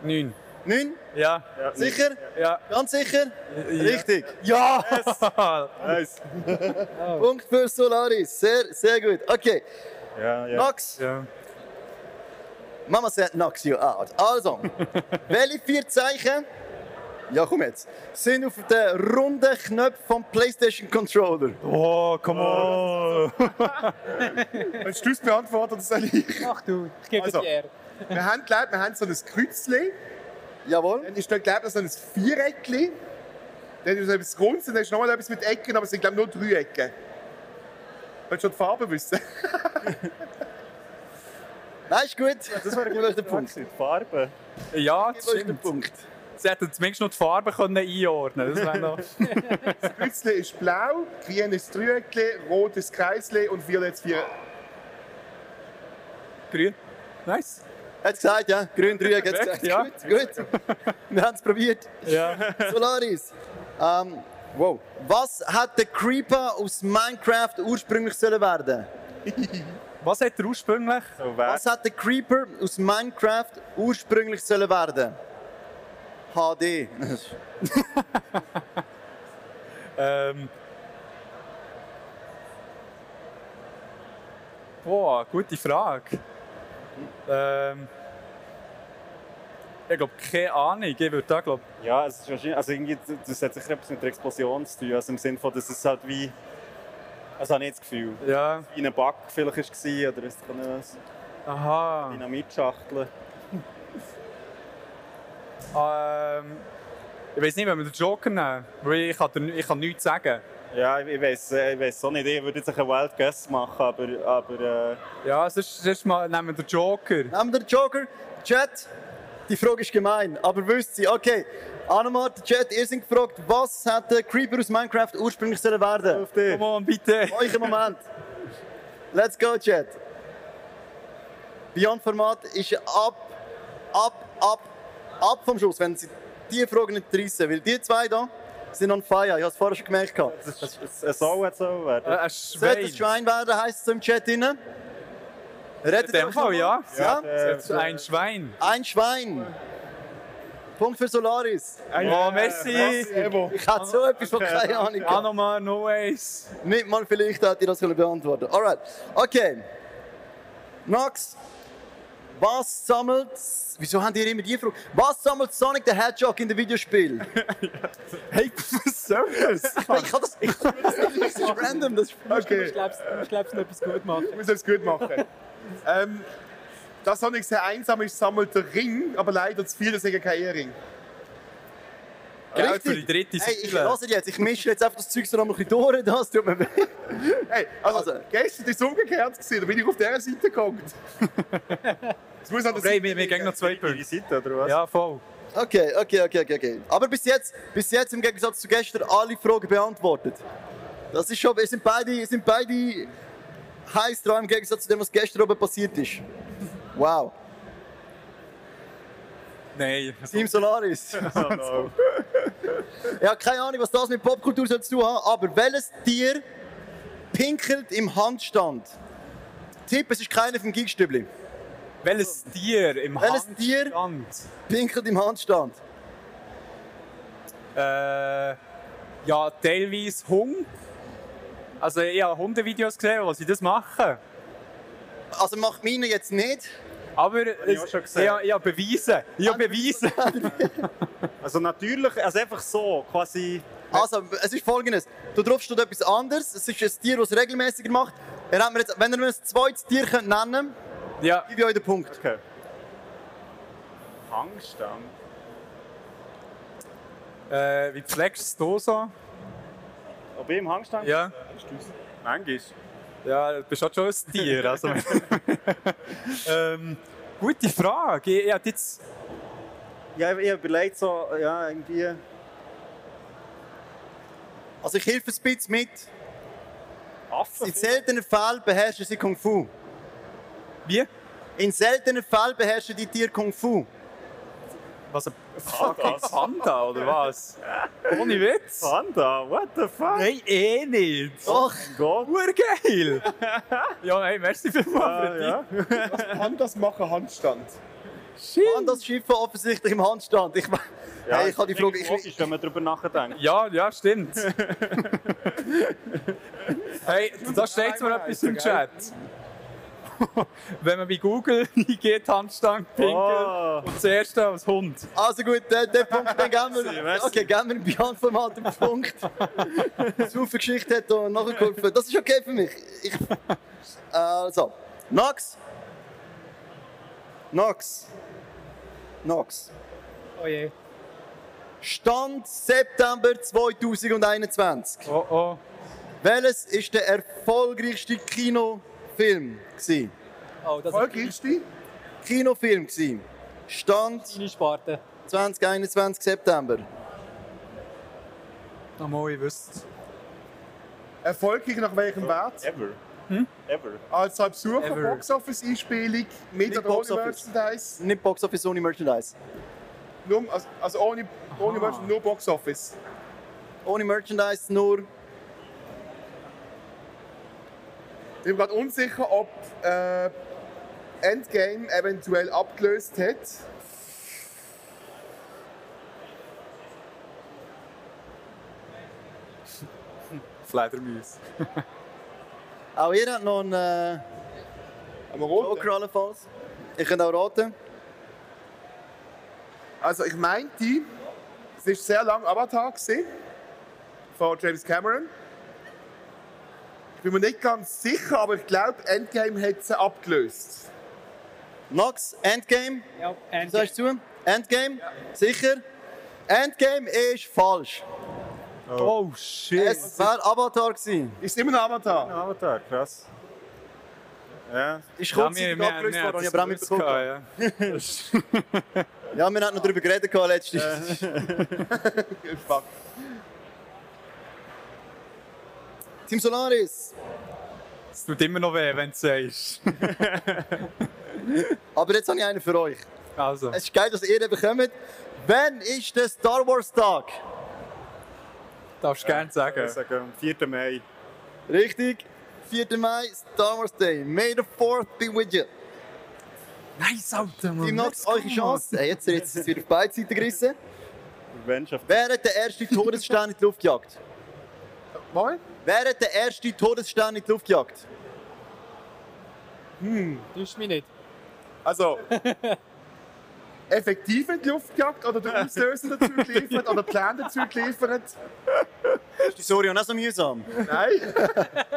Neun. 9? Ja, Ja, Sicher? ja. Ganz sicher? ja. Richtig. Ja! <laughs> Nice. <laughs> Punkt für Solaris. Sehr, sehr gut. Okay. Ja, ja. Nox. ja. Mama said knocks you out. Also, <laughs> welche vier Zeichen, ja komm jetzt, sind auf den runden Knöpfen vom PlayStation Controller? Oh, come on. <laughs> Willst du es beantworten oder soll ich? Ach du, ich gebe Also. dir. Wir haben, glaub, wir haben so ein Kreuzchen. Jawohl. Dann ist dort, glaube ich, so ein Viereckchen. Dann ist so etwas Rundes, dann ist nochmal etwas mit Ecken, aber es sind, glaube ich, nur drei Ecken. Willst du schon die Farbe wissen? <laughs> Nein, ist gut. Das wäre gleich der Punkt. Die Farbe. Ja, Das das ist der. Punkt. Sie hätten zumindest noch die Farben können einordnen Das wäre noch... <laughs> Das Kreuzchen ist blau, grün ist das Dreieckchen, rot ist das Kreischen und violett das Vier. Grün. Nice. Hat gesagt, ja. Grün, Dreieck, hat gesagt. ja. Gut, gut. Wir haben es probiert. Ja. <laughs> Solaris. Ähm, wow. Was hat der Creeper aus Minecraft ursprünglich sollen werden? <laughs> Was hat er ursprünglich? Was hat der Creeper aus Minecraft ursprünglich sollen werden? HD. <laughs> Ähm... Boah, gute Frage. Ähm... Ich glaube, keine Ahnung. Ich würde da, glaube Ja, es ist wahrscheinlich, also irgendwie, das hat sicher etwas mit der Explosion zu tun. Also im Sinne von, dass es halt wie, also habe ich das Gefühl, ja. wie ein Bug vielleicht war oder was, Aha. Dynamitschachtel. <laughs> Ähm... Ich weiß nicht, wenn wir den Joker nehmen. Weil ich kann, ich kann nichts sagen. Ja, ich, weiß ich weiss auch nicht, ich würde jetzt einen Wild Guess machen, aber, aber äh, Ja, sonst, sonst mal nehmen wir den Joker. Nehmen wir den Joker. Chat, die Frage ist gemein, aber wisst sie, okay. Annemar, der Chat, ihr seid gefragt, was hat der Creeper aus Minecraft ursprünglich sollen werden? auf dich. Come on, bitte. Euch im Moment. Let's go, Chat. Beyond-Format ist ab, ab, ab, ab vom Schuss, wenn sie diese Frage nicht reissen. Weil die zwei hier sind on fire. Ich habe es vorher schon gemerkt. gehabt. Es, es, es soll jetzt so werden. Äh, ein Sollte es Schwein. Schwein werden, heisst es im Chat drin. Rettet In dem Fall, ja. ja. Ist ein Schwein. Ein Schwein. Punkt für Solaris. Oh, merci. Evo. Ich hatte so etwas von keine Ahnung. Anoma, no ways. Nicht mal vielleicht hätte ich das können beantworten Alright. Okay. Nox. Was sammelt. Wieso habt ihr immer die Frage? Was sammelt Sonic the Hedgehog in den Videospielen? <laughs> Hey, <laughs> was soll das? ich kann das. Ich das nicht. <laughs> Das ist random. Das ist Okay, Ich glaube, glaubst, noch etwas gut machen. ich muss das gut machen. ähm, da Sonic sehr einsam ist, sammelt der Ring, aber leider zu viel, deswegen kein Ehering. Ja, für die dritte Hey, ich lasse jetzt. Ich mische jetzt einfach das Zeug so noch ein bisschen durch. Das tut mir weh. Hey, also, Also- gestern war es umgekehrt, gewesen, da bin ich auf dieser Seite gegangen. Es muss an der Seite wir, wir gehen noch zwei Punkte. Seite, oder was? Ja, voll. Okay, okay, okay, okay, okay. Aber bis jetzt, bis jetzt im Gegensatz zu gestern alle Fragen beantwortet. Das ist schon, wir sind beide, wir sind beide heiß dran im Gegensatz zu dem, was gestern oben passiert ist. Wow. Nein. Team Solaris. <laughs> Oh, no. <laughs> Ich habe keine Ahnung, was das mit Popkultur soll zu tun haben, aber welches Tier pinkelt im Handstand? Tipp, es ist keiner vom Geekstübli. Welches Tier im Welches Tier? Handstand? Pinkelt im Handstand. Äh, Ja, teilweise Hund. Also ich habe Hundevideos gesehen, wo sie das machen. Also macht meine jetzt nicht. Aber ich gesehen. ich, habe- ich habe Beweise. Ich habe Beweise. Also natürlich, also einfach so, quasi. Also, es ist folgendes. Da drauf steht etwas anderes. Es ist ein Tier, das es regelmäßiger macht. Er hat mir jetzt, wenn ihr mir ein zweites Tier könnt nennen ja. könnt, gebe ich euch den Punkt. Okay. Hangstand. Äh, wie pflegst du es so? Ob ich im Hangstand? Ja. Manchmal. Ja, du bist halt schon ein Tier. Also. <laughs> ähm, gute Frage. Ich, ich hab jetzt... Ja, ich habe überlegt, so, ja, irgendwie. Also ich helfe ein bisschen mit. Affen. In seltenen Fällen beherrschen sie Kung Fu. Wie? In seltenen Fällen beherrschen die Tiere Kung Fu. Was, ein fucking Panda oder was? Ohne Witz? Panda, what the fuck? Nein, eh nicht. Doch, Gott. Urgeil! <laughs> ja, hey, merci vielmals für Ja, die. ja. Pandas machen Handstand. Mann, das Schiff offensichtlich im Handstand. Ich, me- hey, ich habe die Frage. Ich, logisch, wenn man darüber nachdenkt. Ja, ja, stimmt. <laughs> hey, da steht mir etwas im Chat. <laughs> Wenn man bei Google <laughs> eingeht, Handstand pinkeln Oh. und das erste als Hund. also gut, den, den Punkt den geben wir. merci. Okay, geben wir im Beyond-Format den Punkt. <laughs> Die Haufen Geschichte hat da nachgeholfen. Das ist okay für mich. Ich, also, Nox. Nox. Nox. Oh je. Stand September 2021. Oh oh. Welches ist der erfolgreichste Kinofilm? Gewesen? Oh, das Erfolgreichste? Kinofilm gewesen. Stand ist Sparte. 2021 September. Nochmal, ich wüsste. Erfolgreich nach welchem Wert? Ever. Ever. Als Besucher, Ever. Boxoffice-Einspielung, mit Nicht oder ohne Boxoffice. Merchandise? Nicht Box Office ohne Merchandise. Nur, also, also ohne, ohne Merchandise, nur Boxoffice. Ohne Merchandise nur. Ich bin gerade unsicher, ob äh, Endgame eventuell abgelöst hat. Fledermaus. <laughs> Auch ihr habt noch einen äh, Am Roten. Joker allenfalls. Ich kann auch raten. Also ich meinte, es war sehr lange Avatar gewesen, von James Cameron. Ich bin mir nicht ganz sicher, aber ich glaube, Endgame hat sie abgelöst. Nox, Endgame. Ja, and Sagst du zu? Endgame? Sicher? Endgame ist falsch. Oh shit. Es war Avatar gewesen. Ist immer noch Avatar. Avatar, krass. Ja. Ist Ja, kurz wir, ja, wir, abgelöst wir, worden, ich habe auch mitbekommen. ja. <laughs> Ja, wir hatten noch darüber geredet gehabt letztens. <laughs> Fuck. Team Solaris. Es tut immer noch weh, wenn du sagst. <laughs> Aber jetzt habe ich einen für euch. Also, Es ist geil, dass ihr ihn bekommt. Wann ist der Star Wars Tag? darfst du gerne sagen. Ich sage, am 4. Mai. Richtig. 4. Mai, Star Wars Day. May the 4th be with you. Nice, Alter, Mann. Team Nox, eure Chance. Hey, jetzt jetzt ist es wieder auf beide Seiten gerissen. Wer hat den ersten Todesstern in die Luft gejagt? Mal? Wer hat den ersten Todesstern in die Luft gejagt? Täuscht mich nicht. Also, <laughs> effektiv in die Luft gejagt oder der Auslöser dazu geliefert oder der Plan dazu geliefert? Ist die Sorion auch so mühsam? Nein.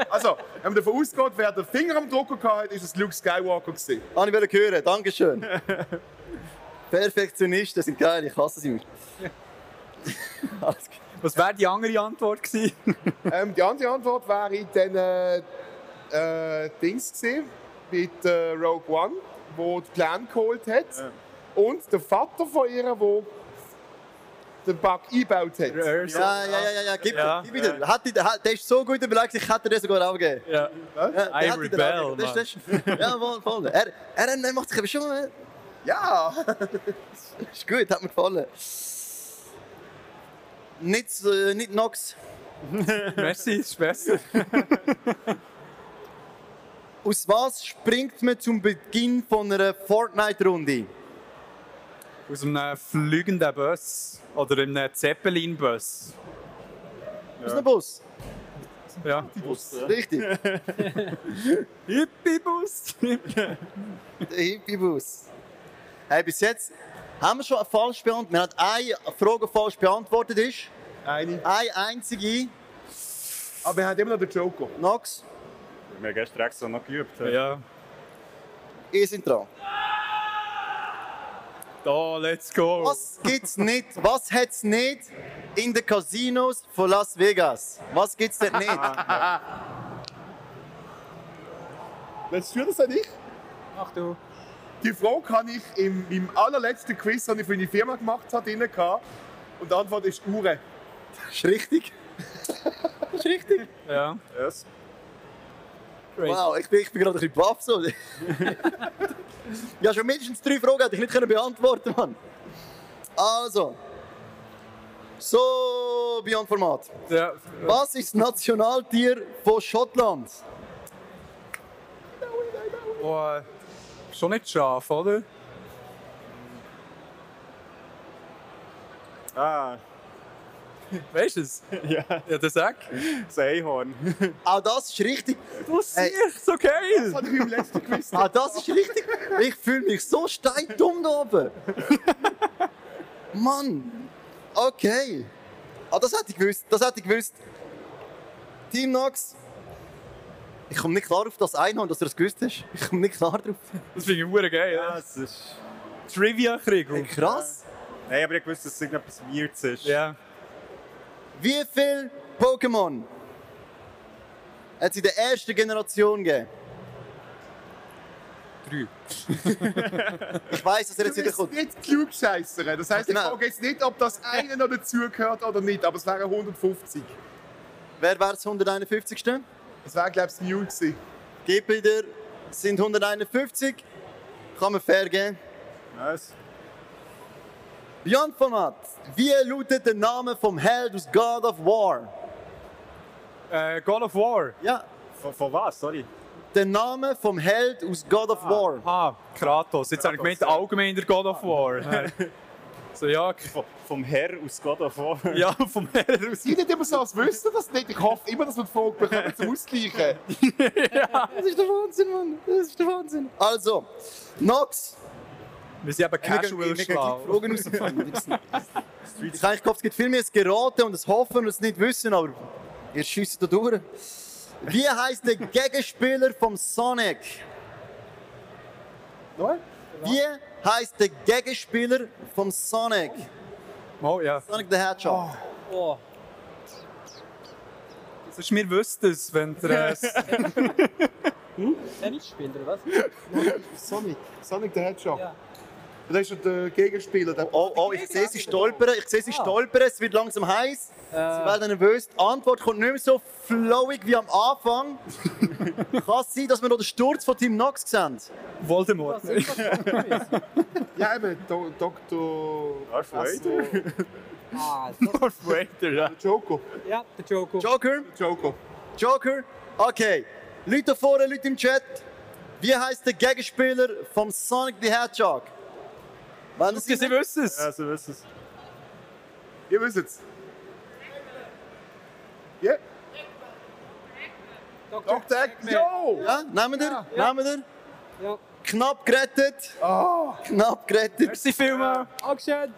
Also, wenn man davon ausgeht, wer den Finger am Drucker hatte, ist es Luke Skywalker. Gewesen. Habe ich wollte hören, Dankeschön. <laughs> Perfektionisten sind geil, ich hasse sie. <laughs> Alles gut. Was wäre die andere Antwort gewesen? <laughs> Ähm, die andere Antwort wäre dann äh, äh, Dings gewesen, mit äh, Rogue One, wo den Plan geholt hat. Und der Vater von ihr, der den Bug eingebaut hat. Ja, ja, ja, ja, ja, gib, Ja. gib wieder. Hat die, hat, der ist so gut überlegt, ich hätte dir sogar auch gegeben. Ja. Ja, I die rebel. Das, das, ja, voll, voll. Er, er, er macht sich aber schon. Ja! <laughs> Ist gut, hat mir gefallen. Nicht, äh, nicht Nox. Merci, ist besser. <laughs> Aus was springt man zum Beginn von einer Fortnite-Runde? Aus einem fliegenden Bus oder einem Zeppelin-Bus. Aus einem Bus. Ja. Richtig. <laughs> Hippie-Bus. <laughs> Der Hippie-Bus. Hey, bis jetzt haben wir schon eine falsch beantwortet. Wir haben eine Frage falsch beantwortet. Ist. Eine. Eine einzige. Aber wir haben immer noch den Joker. Nox, Wir haben gestern extra noch geübt. Ja. ihr seid dran. Da, let's go. Was gibt's nicht? Was hat's nicht in den Casinos von Las Vegas? Was gibt's dort nicht? <laughs> Willst du das an ich? Ach du. Die Frage habe ich im, im allerletzten Quiz, den ich für eine Firma gemacht habe, drin gehabt. Und die Antwort ist Uhren. Das ist richtig. Das ist richtig. Ja. Yes. Wow, ich bin, ich bin gerade ein bisschen baff. So. <laughs> ja, schon mindestens drei Fragen hätte ich nicht können beantworten Mann. Also. So, Beyond Format. ja. Was ist das Nationaltier von Schottland? Äh, schon nicht scharf, oder? Ah, <laughs> Weißt du es? ja, Ja, der Sack. das Einhorn. Auch <laughs> das ist richtig. Was Hey. ist so geil? Das habe ich im letzten <laughs> Quiz. Auch das ist richtig. Ich fühle mich so steindumm da oben. Mann. Okay. Ah, das hätte ich gewusst. Das hätte ich gewusst. Team Nox. Ich komme nicht klar auf das Einhorn, dass du das gewusst hast. Ich komme nicht klar drauf. Das finde ich hure geil. Ja, Ja. es ist... Trivia-Krieg. Hey, krass. Nein, aber ich wusste, dass es irgendetwas Weirds ist. Ja. Wie viele Pokémon hat es in der ersten Generation gegeben? Drei. <laughs> Ich weiß, dass er jetzt wieder kommt. nicht klugscheissern. Das heisst, ich Genau. frage jetzt nicht, ob das eine noch dazugehört oder nicht, aber es wären 150. Wer wäre das 151. Das wäre, glaube ich, das Mew gewesen. Es sind 151. Kann man fair geben. Nice. Beyond Format. Wie lautet der Name vom Held aus God of War? Äh, God of War. Ja, Von, von was? Sorry. der Name vom Held aus God of War. Ah, Kratos. Jetzt habe ich gemeint, allgemein der God of War. <laughs> so, ja, Von, vom Herr aus God of War. ja, vom Herr aus. Sie nicht immer so, als wüssten das nicht. Ich hoffe immer, dass wir die Frage bekommen zum Ausgleichen. <laughs> Das ist der Wahnsinn, Mann. Das ist der Wahnsinn. Also, Nox. Wir sind eben gehen- casual schlau. Fragen rausgefunden. Ich habe gehofft, es gibt viel mehr ein Geraten und ein Hoffen und es nicht wissen, aber ihr schießt da durch. Wie heißt der Gegenspieler vom Sonic? Nein? Wie heißt der Gegenspieler vom Sonic? Oh, ja. Sonic the Hedgehog. Oh. Sonst wir wüssten es, wenn der... Äh, <laughs> <laughs> Tennisspieler, was? Sonic. Sonic the Hedgehog. Ja. Das ist der Gegenspieler. Der Oh, oh, ich sehe sie stolpern, ich sehe sie stolpern, es wird langsam heiß. Sie Äh, werden nervös. Die Antwort kommt nicht mehr so flowig wie am Anfang. <laughs> Kann es sein, dass wir noch den Sturz von Team Nox sehen? Voldemort. <laughs> Ja, eben, Do Dr. Darth Vader. <laughs> Ah, Darth Vader, ja. der Joker. ja, der Joker. Joker? Joker. Joker? Okay. Leute da vorne, Leute im Chat. Wie heißt der Gegenspieler vom Sonic the Hedgehog? Wenn Sie sie wissen es. Ja, so ist es. Ihr wisst es. Ja? Dr. Dr. Eggman. Jo! Ja, nehmen wir? Nehmen wir? Ja. Knapp gerettet. Knapp gerettet. Merci vielmals. Dankeschön.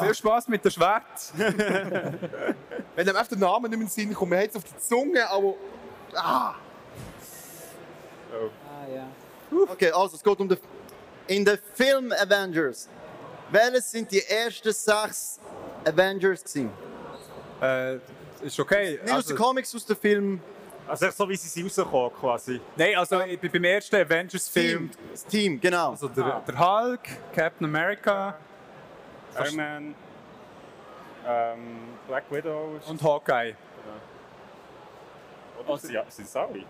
Viel Spaß mit dem Schwert. <laughs> Wenn einem einfach der Name nicht mehr in den Sinn kommt, man hat es auf der Zunge, aber. Ah! Ah, ja. Okay, also es geht um den. In den Film Avengers. Welches sind die ersten sechs Avengers gewesen? Äh, ist okay. Nicht aus den Also, Comics, aus dem Film. Also so wie sie sind rausgekommen quasi. nein, also ich bin beim ersten Avengers-Film. Team. Das Team, genau. Also der, der Hulk, Captain America Iron Man, ähm, Black Widow und Hawkeye. Oder sind, ja, sind es alle?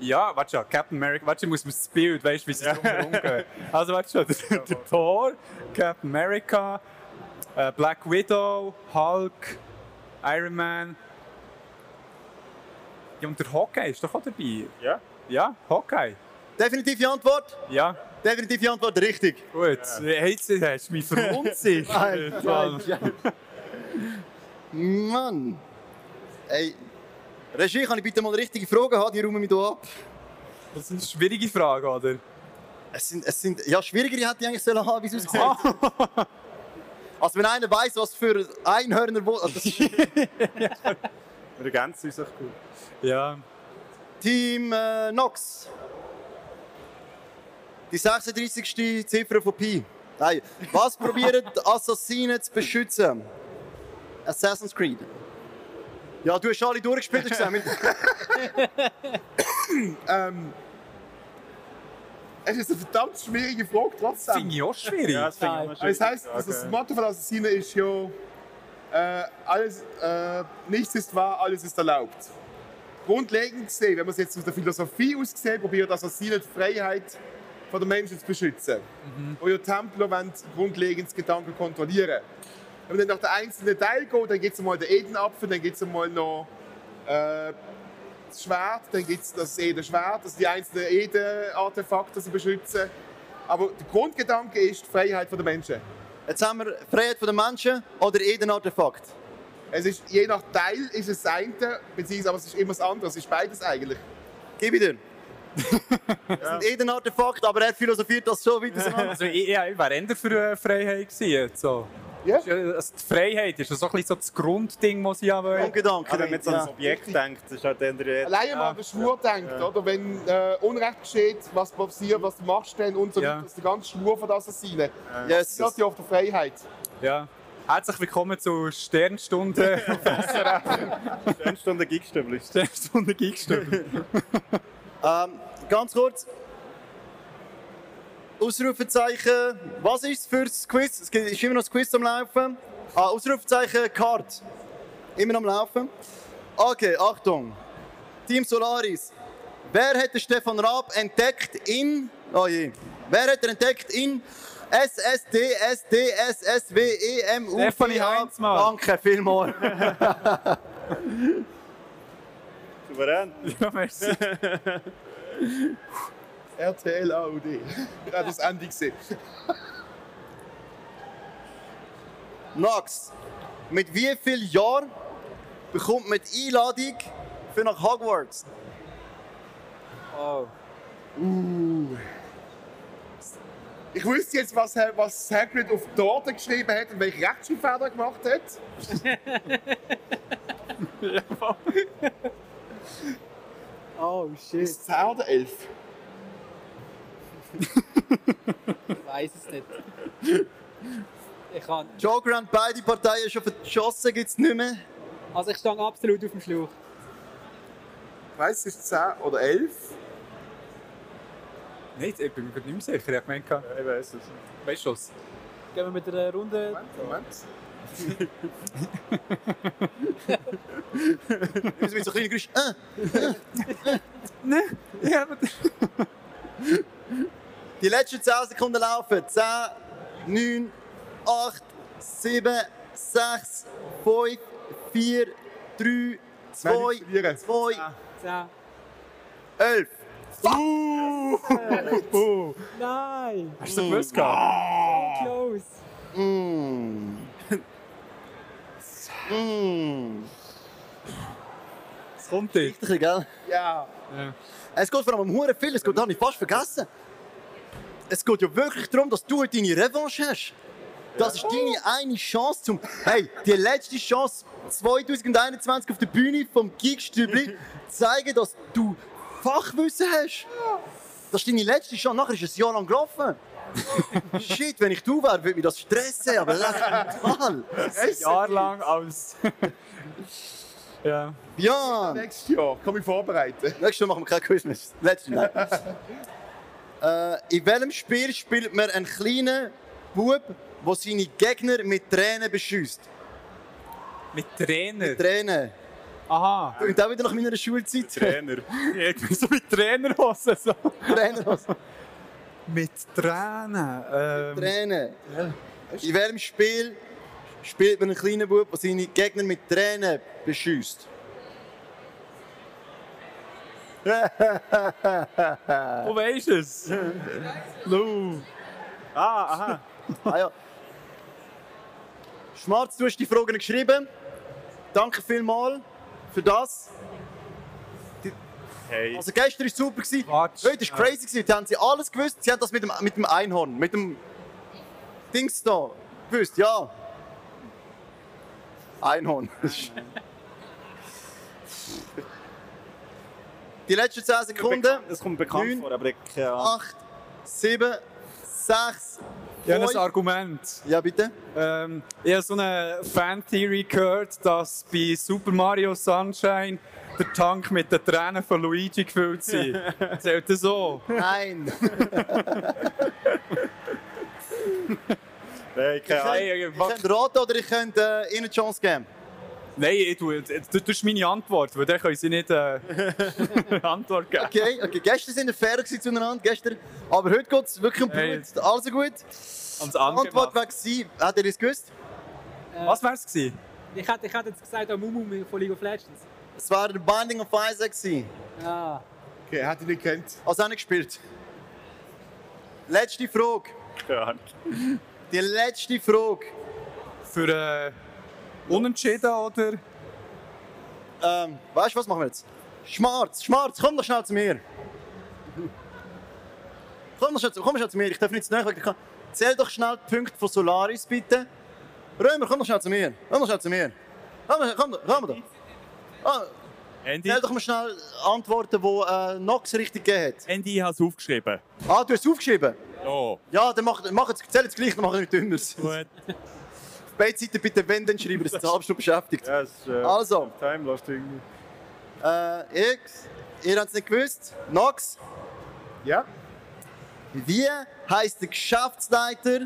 Ja, warte schon, Captain America, warte, ich muss mir das Bild, weißt du, wie sie es drumherum gehen. <laughs> Also warte schon, der, <laughs> der Thor, Captain America, äh, Black Widow, Hulk, Iron Man. Ja, und der Hawkeye ist doch auch dabei. Ja. Ja, Hawkeye. Definitive Antwort? Ja, Definitive Antwort, richtig. gut. Hey, Jetzt hast du mich verunsichert. Mann. <laughs> Mann. Ey, Regie, kann ich bitte mal richtige Fragen haben? Die räumen mich hier ab. Das ist eine schwierige Frage, oder? Es sind, es sind, ja, schwierigere hätte ich eigentlich sollen haben, wie es aussieht. Also wenn einer weiss, was für Einhörner... wo- Also, das ist Wir ergänzen uns echt gut. Ja. Team äh, Nox. Die 36. Ziffer von Pi. Nein. Was probieren die Assassinen zu beschützen? Assassin's Creed. Ja, du hast alle durchgespielt, hast du gesagt. <laughs> Ähm, es ist eine verdammt schwierige Frage trotzdem. Finde ich auch schwierig. Ja, das Das heißt, schwierig. also das Okay. Motto von Assassinen ist ja, äh, alles, äh, nichts ist wahr, alles ist erlaubt. Grundlegend gesehen, wenn man es jetzt aus der Philosophie aus gesehen, probiert Assassinen die Freiheit von der Menschen zu beschützen. Und ja Templer wollen grundlegend das Gedanken kontrollieren. Wenn man dann nach den einzelnen Teilen geht, dann gibt es mal den Edenapfel, dann gibt es mal noch äh, das Schwert, dann gibt es das Eden-Schwert, also die einzelnen Eden-Artefakte sie beschützen. Aber der Grundgedanke ist die Freiheit der Menschen. Jetzt haben wir Freiheit der Menschen oder jeden Artefakt. Es ist, je nach Teil ist es das eine, beziehungsweise aber es ist immer das andere. Es ist beides eigentlich. Gib ich dir. <laughs> Das sind jeden Artefakt, aber er philosophiert das so weiter. <laughs> Also ich, ja, ich wäre eher für äh, Freiheit gewesen. So. Ja. Ja- Also die Freiheit ist ja so ein bisschen so das Grundding, was ich ja will. Grundgedanke. Aber wenn man jetzt an ja. das Objekt denkt, ist halt dann der Alleine mal an den Schwur denkt, oder? wenn äh, Unrecht geschieht, was passiert, was du machst dann und so Ja. weiter. Das ist der ganze Schwur von den Assassinen. Yes. Das ist ja auf der Freiheit. Ja. Herzlich willkommen zu Sternstunde. Stunde <laughs> Gigstübel. <laughs> Sternstunde Geekstübel. Ähm, ganz kurz. Ausrufezeichen. Was ist für das Quiz? Es ist immer noch das Quiz am Laufen. Ah, Ausrufezeichen Card. Immer am Laufen. Okay, Achtung. Team Solaris. Wer hat den Stefan Raab entdeckt in. Oh je. Wer hat er entdeckt in SSD, SD, SSW, EM, U, Stefanie Heinzmann. Danke vielmals. Souverän. ja, merci. <laughs> RTL. Ich habe das Ende gesehen. Nox, mit wie vielen Jahren bekommt man die Einladung für nach Hogwarts? Oh. Ich wüsste jetzt, was, was Hagrid auf die Torte geschrieben hat und welche Rechtschreibfehler er gemacht hat. <laughs> <laughs> Oh shit, Ist es 10 oder 11? Ich weiß es nicht. Ich kann. Joker haben beide Parteien schon verschossen, gibt es nicht mehr. Also ich stehe absolut auf dem Schlauch. Ich weiss, es ist 10 oder 11. Nein, ich bin mir nicht mehr sicher. Ich meine, Ich weiß es. weißt du was? Gehen wir mit der Runde. Moment, Moment. Wir müssen mit so kleinen Geräuschen. Äh. Ja, aber Die letzten 10 Sekunden laufen. 10, 9, 8, 7, 6, 5, 4, 3, 2, nicht verlieren. 2, Ja. 11. Nein! hast du gewusst? gehabt? Close! Mm. Mm. Es kommt nicht. Richtig, gell? Ja. Es geht vor allem um hure viel, es geht, habe ich fast vergessen. Es geht ja wirklich darum, dass du heute deine Revanche hast. Das ist deine eine Chance zum. Hey, die letzte Chance 2021 auf der Bühne vom Geekstübli <laughs> zeigen, dass du Fachwissen hast. Das ist deine letzte Chance. Nachher ist es ein Jahr lang gelaufen. <laughs> Shit, wenn ich du wäre, würde mich das stressen, aber mich mal. Jahrelang als. <laughs> ja. Ja, Nächstes Jahr kann mich vorbereiten. nächstes Mal machen wir kein mehr. Letztes Nein. Äh, in welchem Spiel spielt man einen kleinen Bub, der seine Gegner mit Tränen beschüsst? Mit Trainer. Tränen. Aha. Und auch wieder nach meiner Schulzeit. Trainer. <laughs> Ich bin so mit Trainerhosen. So. Tränen. also. Mit Tränen. Ähm, Tränen. In welchem Spiel spielt man einen kleinen Bub, der seine Gegner mit Tränen beschüsst? <laughs> Wo weisst du es? Lou. Ah, aha. Ah ja. Schmarz, du hast die Fragen geschrieben. danke vielmals für das. Hey. Also gestern war es super. gewesen. Quatsch. Heute war crazy. gewesen. Die haben sie alles gewusst. Sie haben das mit dem, mit dem Einhorn, mit dem Dings da gewusst. Ja. Einhorn. <laughs> Die letzten 10 Sekunden. Das kommt bekannt Neun. vor, aber ich keine Ahnung. 8, 7, 6, Ja, ein 5. Argument. Ja, bitte. Ähm, ich habe so eine Fan-Theory gehört, dass bei Super Mario Sunshine der Tank mit den Tränen von Luigi gefüllt sei. <laughs> Zählt das so? Nein. <laughs> Nein, keine Ahnung. Ich könnte raten oder ich könnte äh, ihnen eine Chance geben. Nein, ich tue, das ist meine Antwort, weil dann können sie nicht äh, <laughs> Antwort geben. Okay, okay. Gestern sind wir fair zueinander, gestern. Aber heute geht es wirklich um Blut. Hey. Also gut. Die Antwort war sie. Hat er das gewusst? Was wär's gewesen? Ich hätte, ich hätte jetzt gesagt, oh, Mumu von League of Legends. Es war der Binding of Isaac. gewesen. Ah. Okay, hätte ich nicht gekannt. Also auch nicht gespielt. Letzte Frage. Ahnung. Die letzte Frage. Für äh, Unentschieden oder? Ähm, weißt du, was machen wir jetzt? Schmarz, Schmarz, komm doch schnell zu mir. Komm doch schnell, komm schnell zu mir, ich darf nicht zu ich kann- Zähl doch schnell die Punkte von Solaris, bitte. Römer, komm doch schnell zu mir. Komm doch schnell zu mir. Komm, komm, komm doch. Ah, Andy, Zähl doch mal schnell Antworten, die äh, Nox richtig gegeben hat. Andy, ich habe es aufgeschrieben. Ah, du hast es aufgeschrieben? Ja. Ja, dann mach, mach jetzt, zähl jetzt gleich, dann mach ich nicht dünneres. Gut. Beide Seiten bitte wenn, dann schreiben, dass es eine halbe Stunde beschäftigt. Ja, ist äh, Also. Time Lost irgendwie. Äh, X, ihr habt es nicht gewusst. Nox, Ja? wie heißt der Geschäftsleiter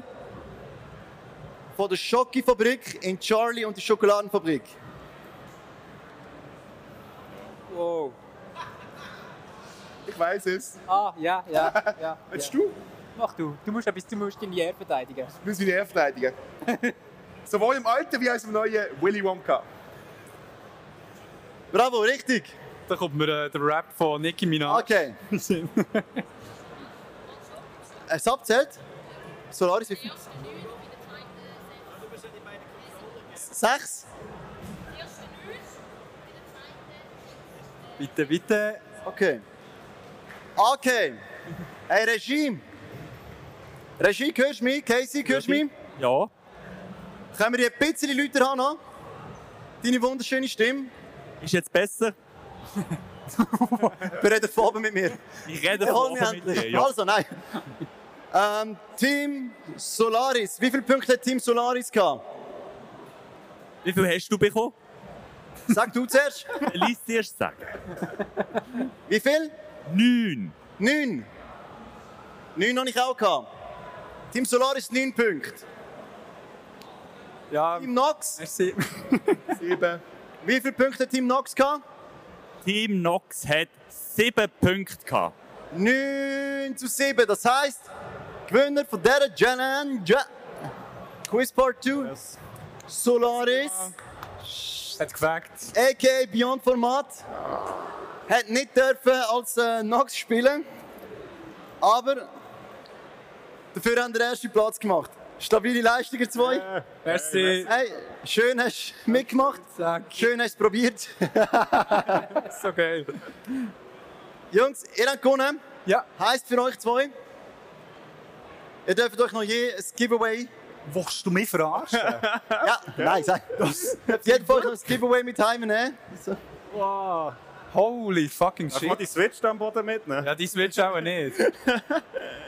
von der Schokofabrik in Charlie und die Schokoladenfabrik? Wow. Ich weiß es. Ah, ja, ja, ja. <laughs> Willst ja. du? Mach du. Du musst, etwas, du musst deine Ehre verteidigen. Du musst wieder verteidigen. <laughs> Sowohl im alten wie auch im neuen Willy Wonka. Bravo, richtig. Da kommt mir äh, der Rap von Nicki Minaj. Okay. <laughs> Es abzählt. Solaris, wie viel? Sechs. Bitte, bitte. Okay. Okay. Hey, Regime. Regie, hörst du mich? Casey, hörst du mich? Ja. Können wir hier ein bisschen lauter haben? noch? Deine wunderschöne Stimme. Ist jetzt besser? <laughs> Wir reden vorne mit mir. Ich rede oben mit dir. Ja. Also, nein. Ähm, Team Solaris. Wie viele Punkte hat Team Solaris gehabt? Wie viel hast du bekommen? Sag du zuerst. <laughs> Lies zuerst sagen. Wie viel? Neun. Neun. Neun habe ich auch gehabt. Team Solaris neun Punkte. Ja, Team Nox. merci. <laughs> Sieben. Wie viele Punkte hat Team Nox gehabt? Team Nox hat sieben Punkte gehabt. 9 zu 7. Das heisst, Gewinner von dieser Challenge. Quiz Part 2. Solaris. Hat gefragt. a.k.a. Beyond Format. Hat nicht dürfen als äh, Nox spielen. Aber dafür haben wir den ersten Platz gemacht. Stabile Leistung, ihr zwei. Merci. Hey, schön hast du mitgemacht. Sag. Schön hast du es probiert. <laughs> So geil. Jungs, ihr habt gewonnen. Ja. Heißt für euch zwei, ihr dürft euch noch je ein Giveaway. Willst du mich verarschen? <laughs> Ja, nein, sag. <laughs> Jeder von euch noch ein Giveaway mit heimnehmen. So. wow. Holy fucking shit. die Switch da am Boden mitnehmen? Ja, die Switch auch nicht.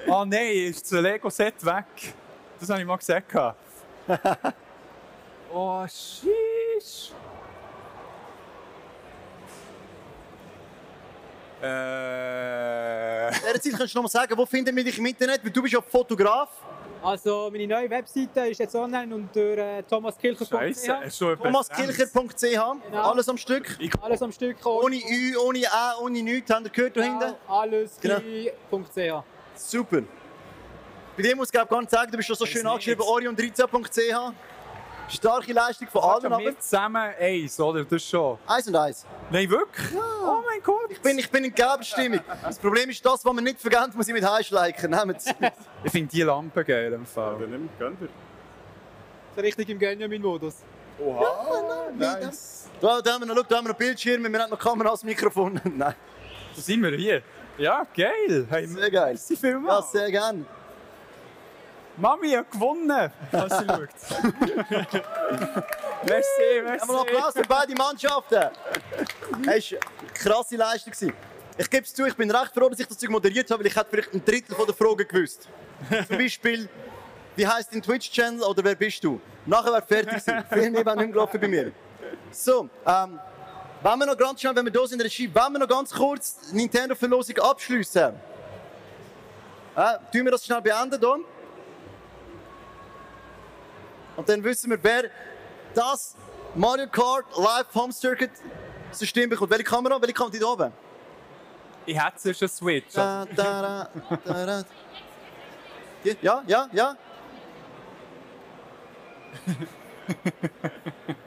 oh nein, ist das Lego-Set weg. Das habe ich mal gesagt. <laughs> oh, sheesh. Äh. In dieser Zeit kannst du noch mal sagen, wo finden wir dich im Internet? Weil du bist ja Fotograf. Also, meine neue Webseite ist jetzt online unter äh, thomaskilcher.ch. Thomaskilcher.ch. Genau. Alles am Stück. Alles am Stück. Ohne Ü, ohne A, ohne nichts. Habt ihr gehört da hinten? Genau, alles Genau. klein.ch. Super. Bei dir muss ich glaube gar nicht sagen, du bist schon so schön angeschrieben, orion13.ch. Starke Leistung von allen, aber Wir zusammen eins, oder? Das schon. eins und eins. Nein, wirklich? Oh mein Gott. Ich bin, ich bin in Geberstimmung. Das Problem ist, das, was man nicht vergeht, muss ich mit Heißschleichen. Nehmt. <laughs> Ich finde die Lampe geil im Fall. Dann nimm, gönn dir. So richtig im Benjamin-Modus. Oha, nice. Da, da haben wir noch, da haben wir noch Bildschirme, wir haben noch Kamera als Mikrofon. <laughs> Nein, Wo sind wir hier? Ja, geil. Hey, sehr geil. merci Ja, vielmals. sehr gern. Mami hat gewonnen, falls sie schaut. <laughs> merci, merci. Einmal Applaus für beide Mannschaften. Es war eine krasse Leistung. Ich gebe es zu, ich bin recht froh, dass ich das Zeug moderiert habe, weil ich hätte vielleicht ein Drittel von der Fragen gewusst. Zum Beispiel, wie heißt dein Twitch-Channel oder wer bist du? Nachher wäre fertig gewesen. Viel mehr wäre nicht mehr gelaufen bei mir. So, ähm, wenn wir noch ganz schnell, wenn wir hier sind in der Regie, wenn wir noch ganz kurz die Nintendo-Verlosung abschliessen. Äh, tun wir das schnell beenden hier? Und dann wissen wir, wer das Mario Kart Live Home Circuit System bekommt. Welche Kamera? Welche Kamera? Die da oben? Ich hätte sonst einen Switch. Da, da, da, da. Die? Ja, ja, ja.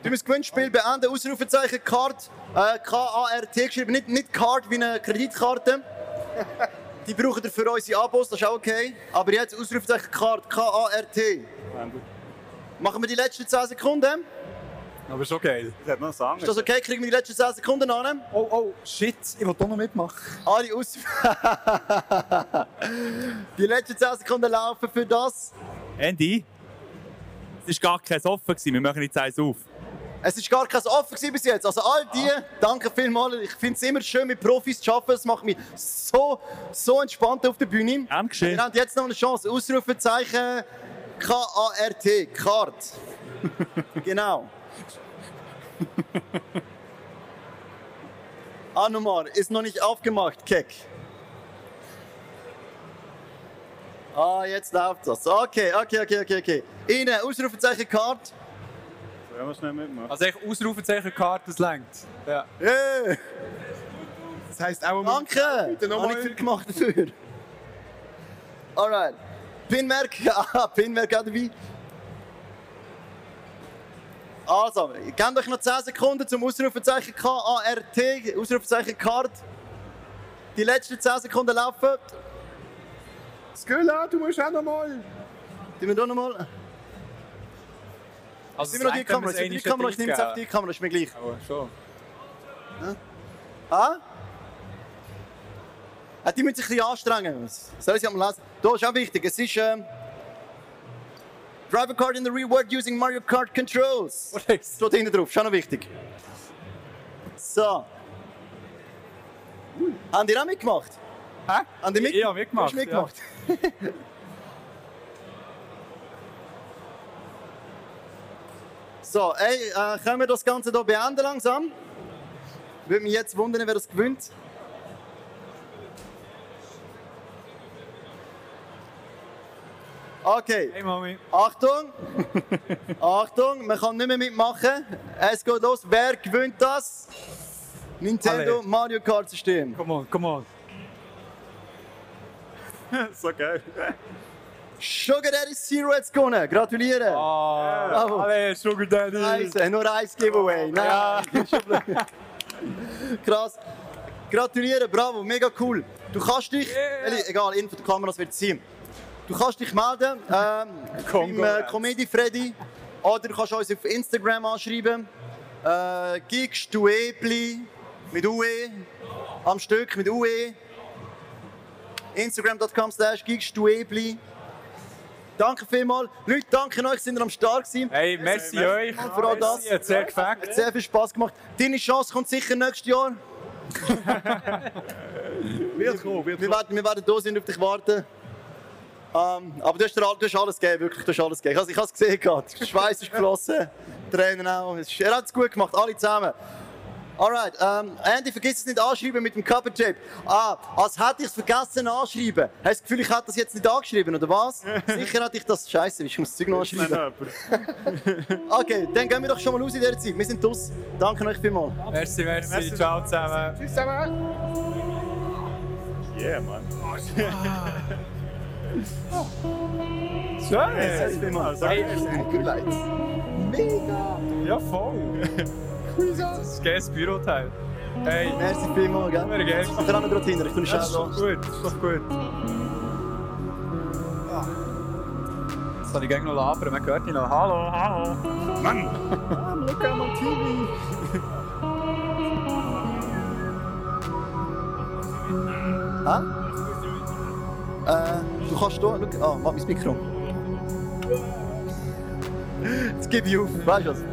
du musst Gewinnspiel beenden. Ausrufezeichen Card. Äh, K-A-R-T geschrieben. Nicht, nicht Card wie eine Kreditkarte. Die brauchen ihr für unsere Abos, das ist auch okay. Aber jetzt Ausrufezeichen Card. K-A-R-T. Machen wir die letzten 10 Sekunden. Aber schon geil. Das hat Song. Ist das okay? Kriegen wir die letzten 10 Sekunden an? Oh, oh, shit. Ich will doch noch mitmachen. Alle aus. <laughs> die letzten 10 Sekunden laufen für das. Andy, es war gar kein offen. gewesen. Wir machen jetzt eins auf. Es ist gar kein offen gewesen bis jetzt. Also all die, danke vielmals. Ich finde es immer schön, mit Profis zu arbeiten. Es macht mich so, so entspannt auf der Bühne. Gern geschehen. Wir haben jetzt noch eine Chance. Ausrufezeichen K-A-R-T. Kart. <laughs> genau. Anumar ist noch nicht aufgemacht, Keck. Ah, jetzt läuft das. Okay, okay, okay, okay, okay. Ihnen, Ausrufezeichen Kart. Sollen wir schnell mitmachen? Also echt Ausrufezeichen Karte, das längt. Ja. Yeah. Das heisst auch Danke! Bitte Habe ich viel gemacht dafür. Alright. Pinmerk, ah, <laughs> Pinmerk auch dabei. Also, gebt euch noch 10 Sekunden zum Ausrufezeichen K-A-R-T, Ausrufezeichen Card. Die letzten 10 Sekunden laufen. Skülla, du musst auch nochmal. Die wir hier nochmal. Also Sind wir noch die Kamera? Sind wir die Kamera? Ich nehme jetzt auf die Kamera, ist mir gleich. Aber schon. Ah? Die müssen sich ein bisschen anstrengen. Soll ich sie mal lesen? Da ist auch wichtig. Es ist ähm, Drive a card in the real world using Mario Kart controls. <laughs> Steht hinten drauf, ist auch noch wichtig. So. Haben die auch mitgemacht? Hä? Haben die mit Ich habe mitgemacht, Hast du mitgemacht? <laughs> so, ey, äh, können wir das Ganze hier beenden langsam? Würde mich jetzt wundern, wer das gewinnt. Okay. Hey Mami. Achtung! <laughs> Achtung, man kann nicht mehr mitmachen. Es geht los. Wer gewinnt das? Nintendo Alle. Mario Kart System. Come on, come on. <laughs> so geil. Sugar Daddy Zero hat gewonnen. Gratuliere. Ah, Bravo. Alle, Sugar Daddy. Nice. Äh, Nur ein Giveaway. Nein. <laughs> Krass. Gratuliere, bravo, mega cool. Du kannst dich, Eli, egal, in der Kameras wird es sein. Du kannst dich melden ähm, beim äh. Comedy Freddy oder du kannst uns auf Instagram anschreiben. Äh, Gigs Duebli mit UE am Stück mit UE. Instagram.com slash Gigs Duebli. Danke vielmals. Leute, danke euch, sind ihr am Start gewesen. Hey, merci euch. Für all das. Merci, hat sehr gefällt. Hat sehr viel Spaß gemacht. Deine Chance kommt sicher nächstes Jahr. Wird kommen, wird Wir werden, wir werden da sein und auf dich warten. Ähm, aber du hast, dir du hast alles gegeben, wirklich, du hast alles gegeben. Ich, ich habe es gesehen, der Schweiß ist geflossen, <laughs> Tränen auch. Er hat es gut gemacht, alle zusammen. Alright, ähm, Andy, vergiss es nicht anschreiben mit dem Cover Tape. Ah, als hätte ich es vergessen anschreiben. Hast du das Gefühl, ich hätte das jetzt nicht angeschrieben, oder was? <laughs> Sicher hätte ich das. Scheiße, ich muss das Zeug noch anschreiben. <laughs> Okay, dann gehen wir doch schon mal raus in dieser Zeit. Wir sind draus. Danke euch vielmals. Merci, merci. Ciao zusammen. Tschüss zusammen. yeah, man. Schön. Merci vielmals. Hey, Mega. ja, voll. Das ist geiles Büroteil. Hey, Merci vielmals, gell? Sehr geil. Ich mache auch gerade hin, ich tue das ist doch gut, das ist doch gut. Jetzt soll ich gleich noch labern, man hört ihn noch. Hallo, hallo. Mann! Look at my TV! Hä? Äh, du kannst hier, schau, ah, mach mein Mikro. Jetzt gebe ich auf, weißt du was?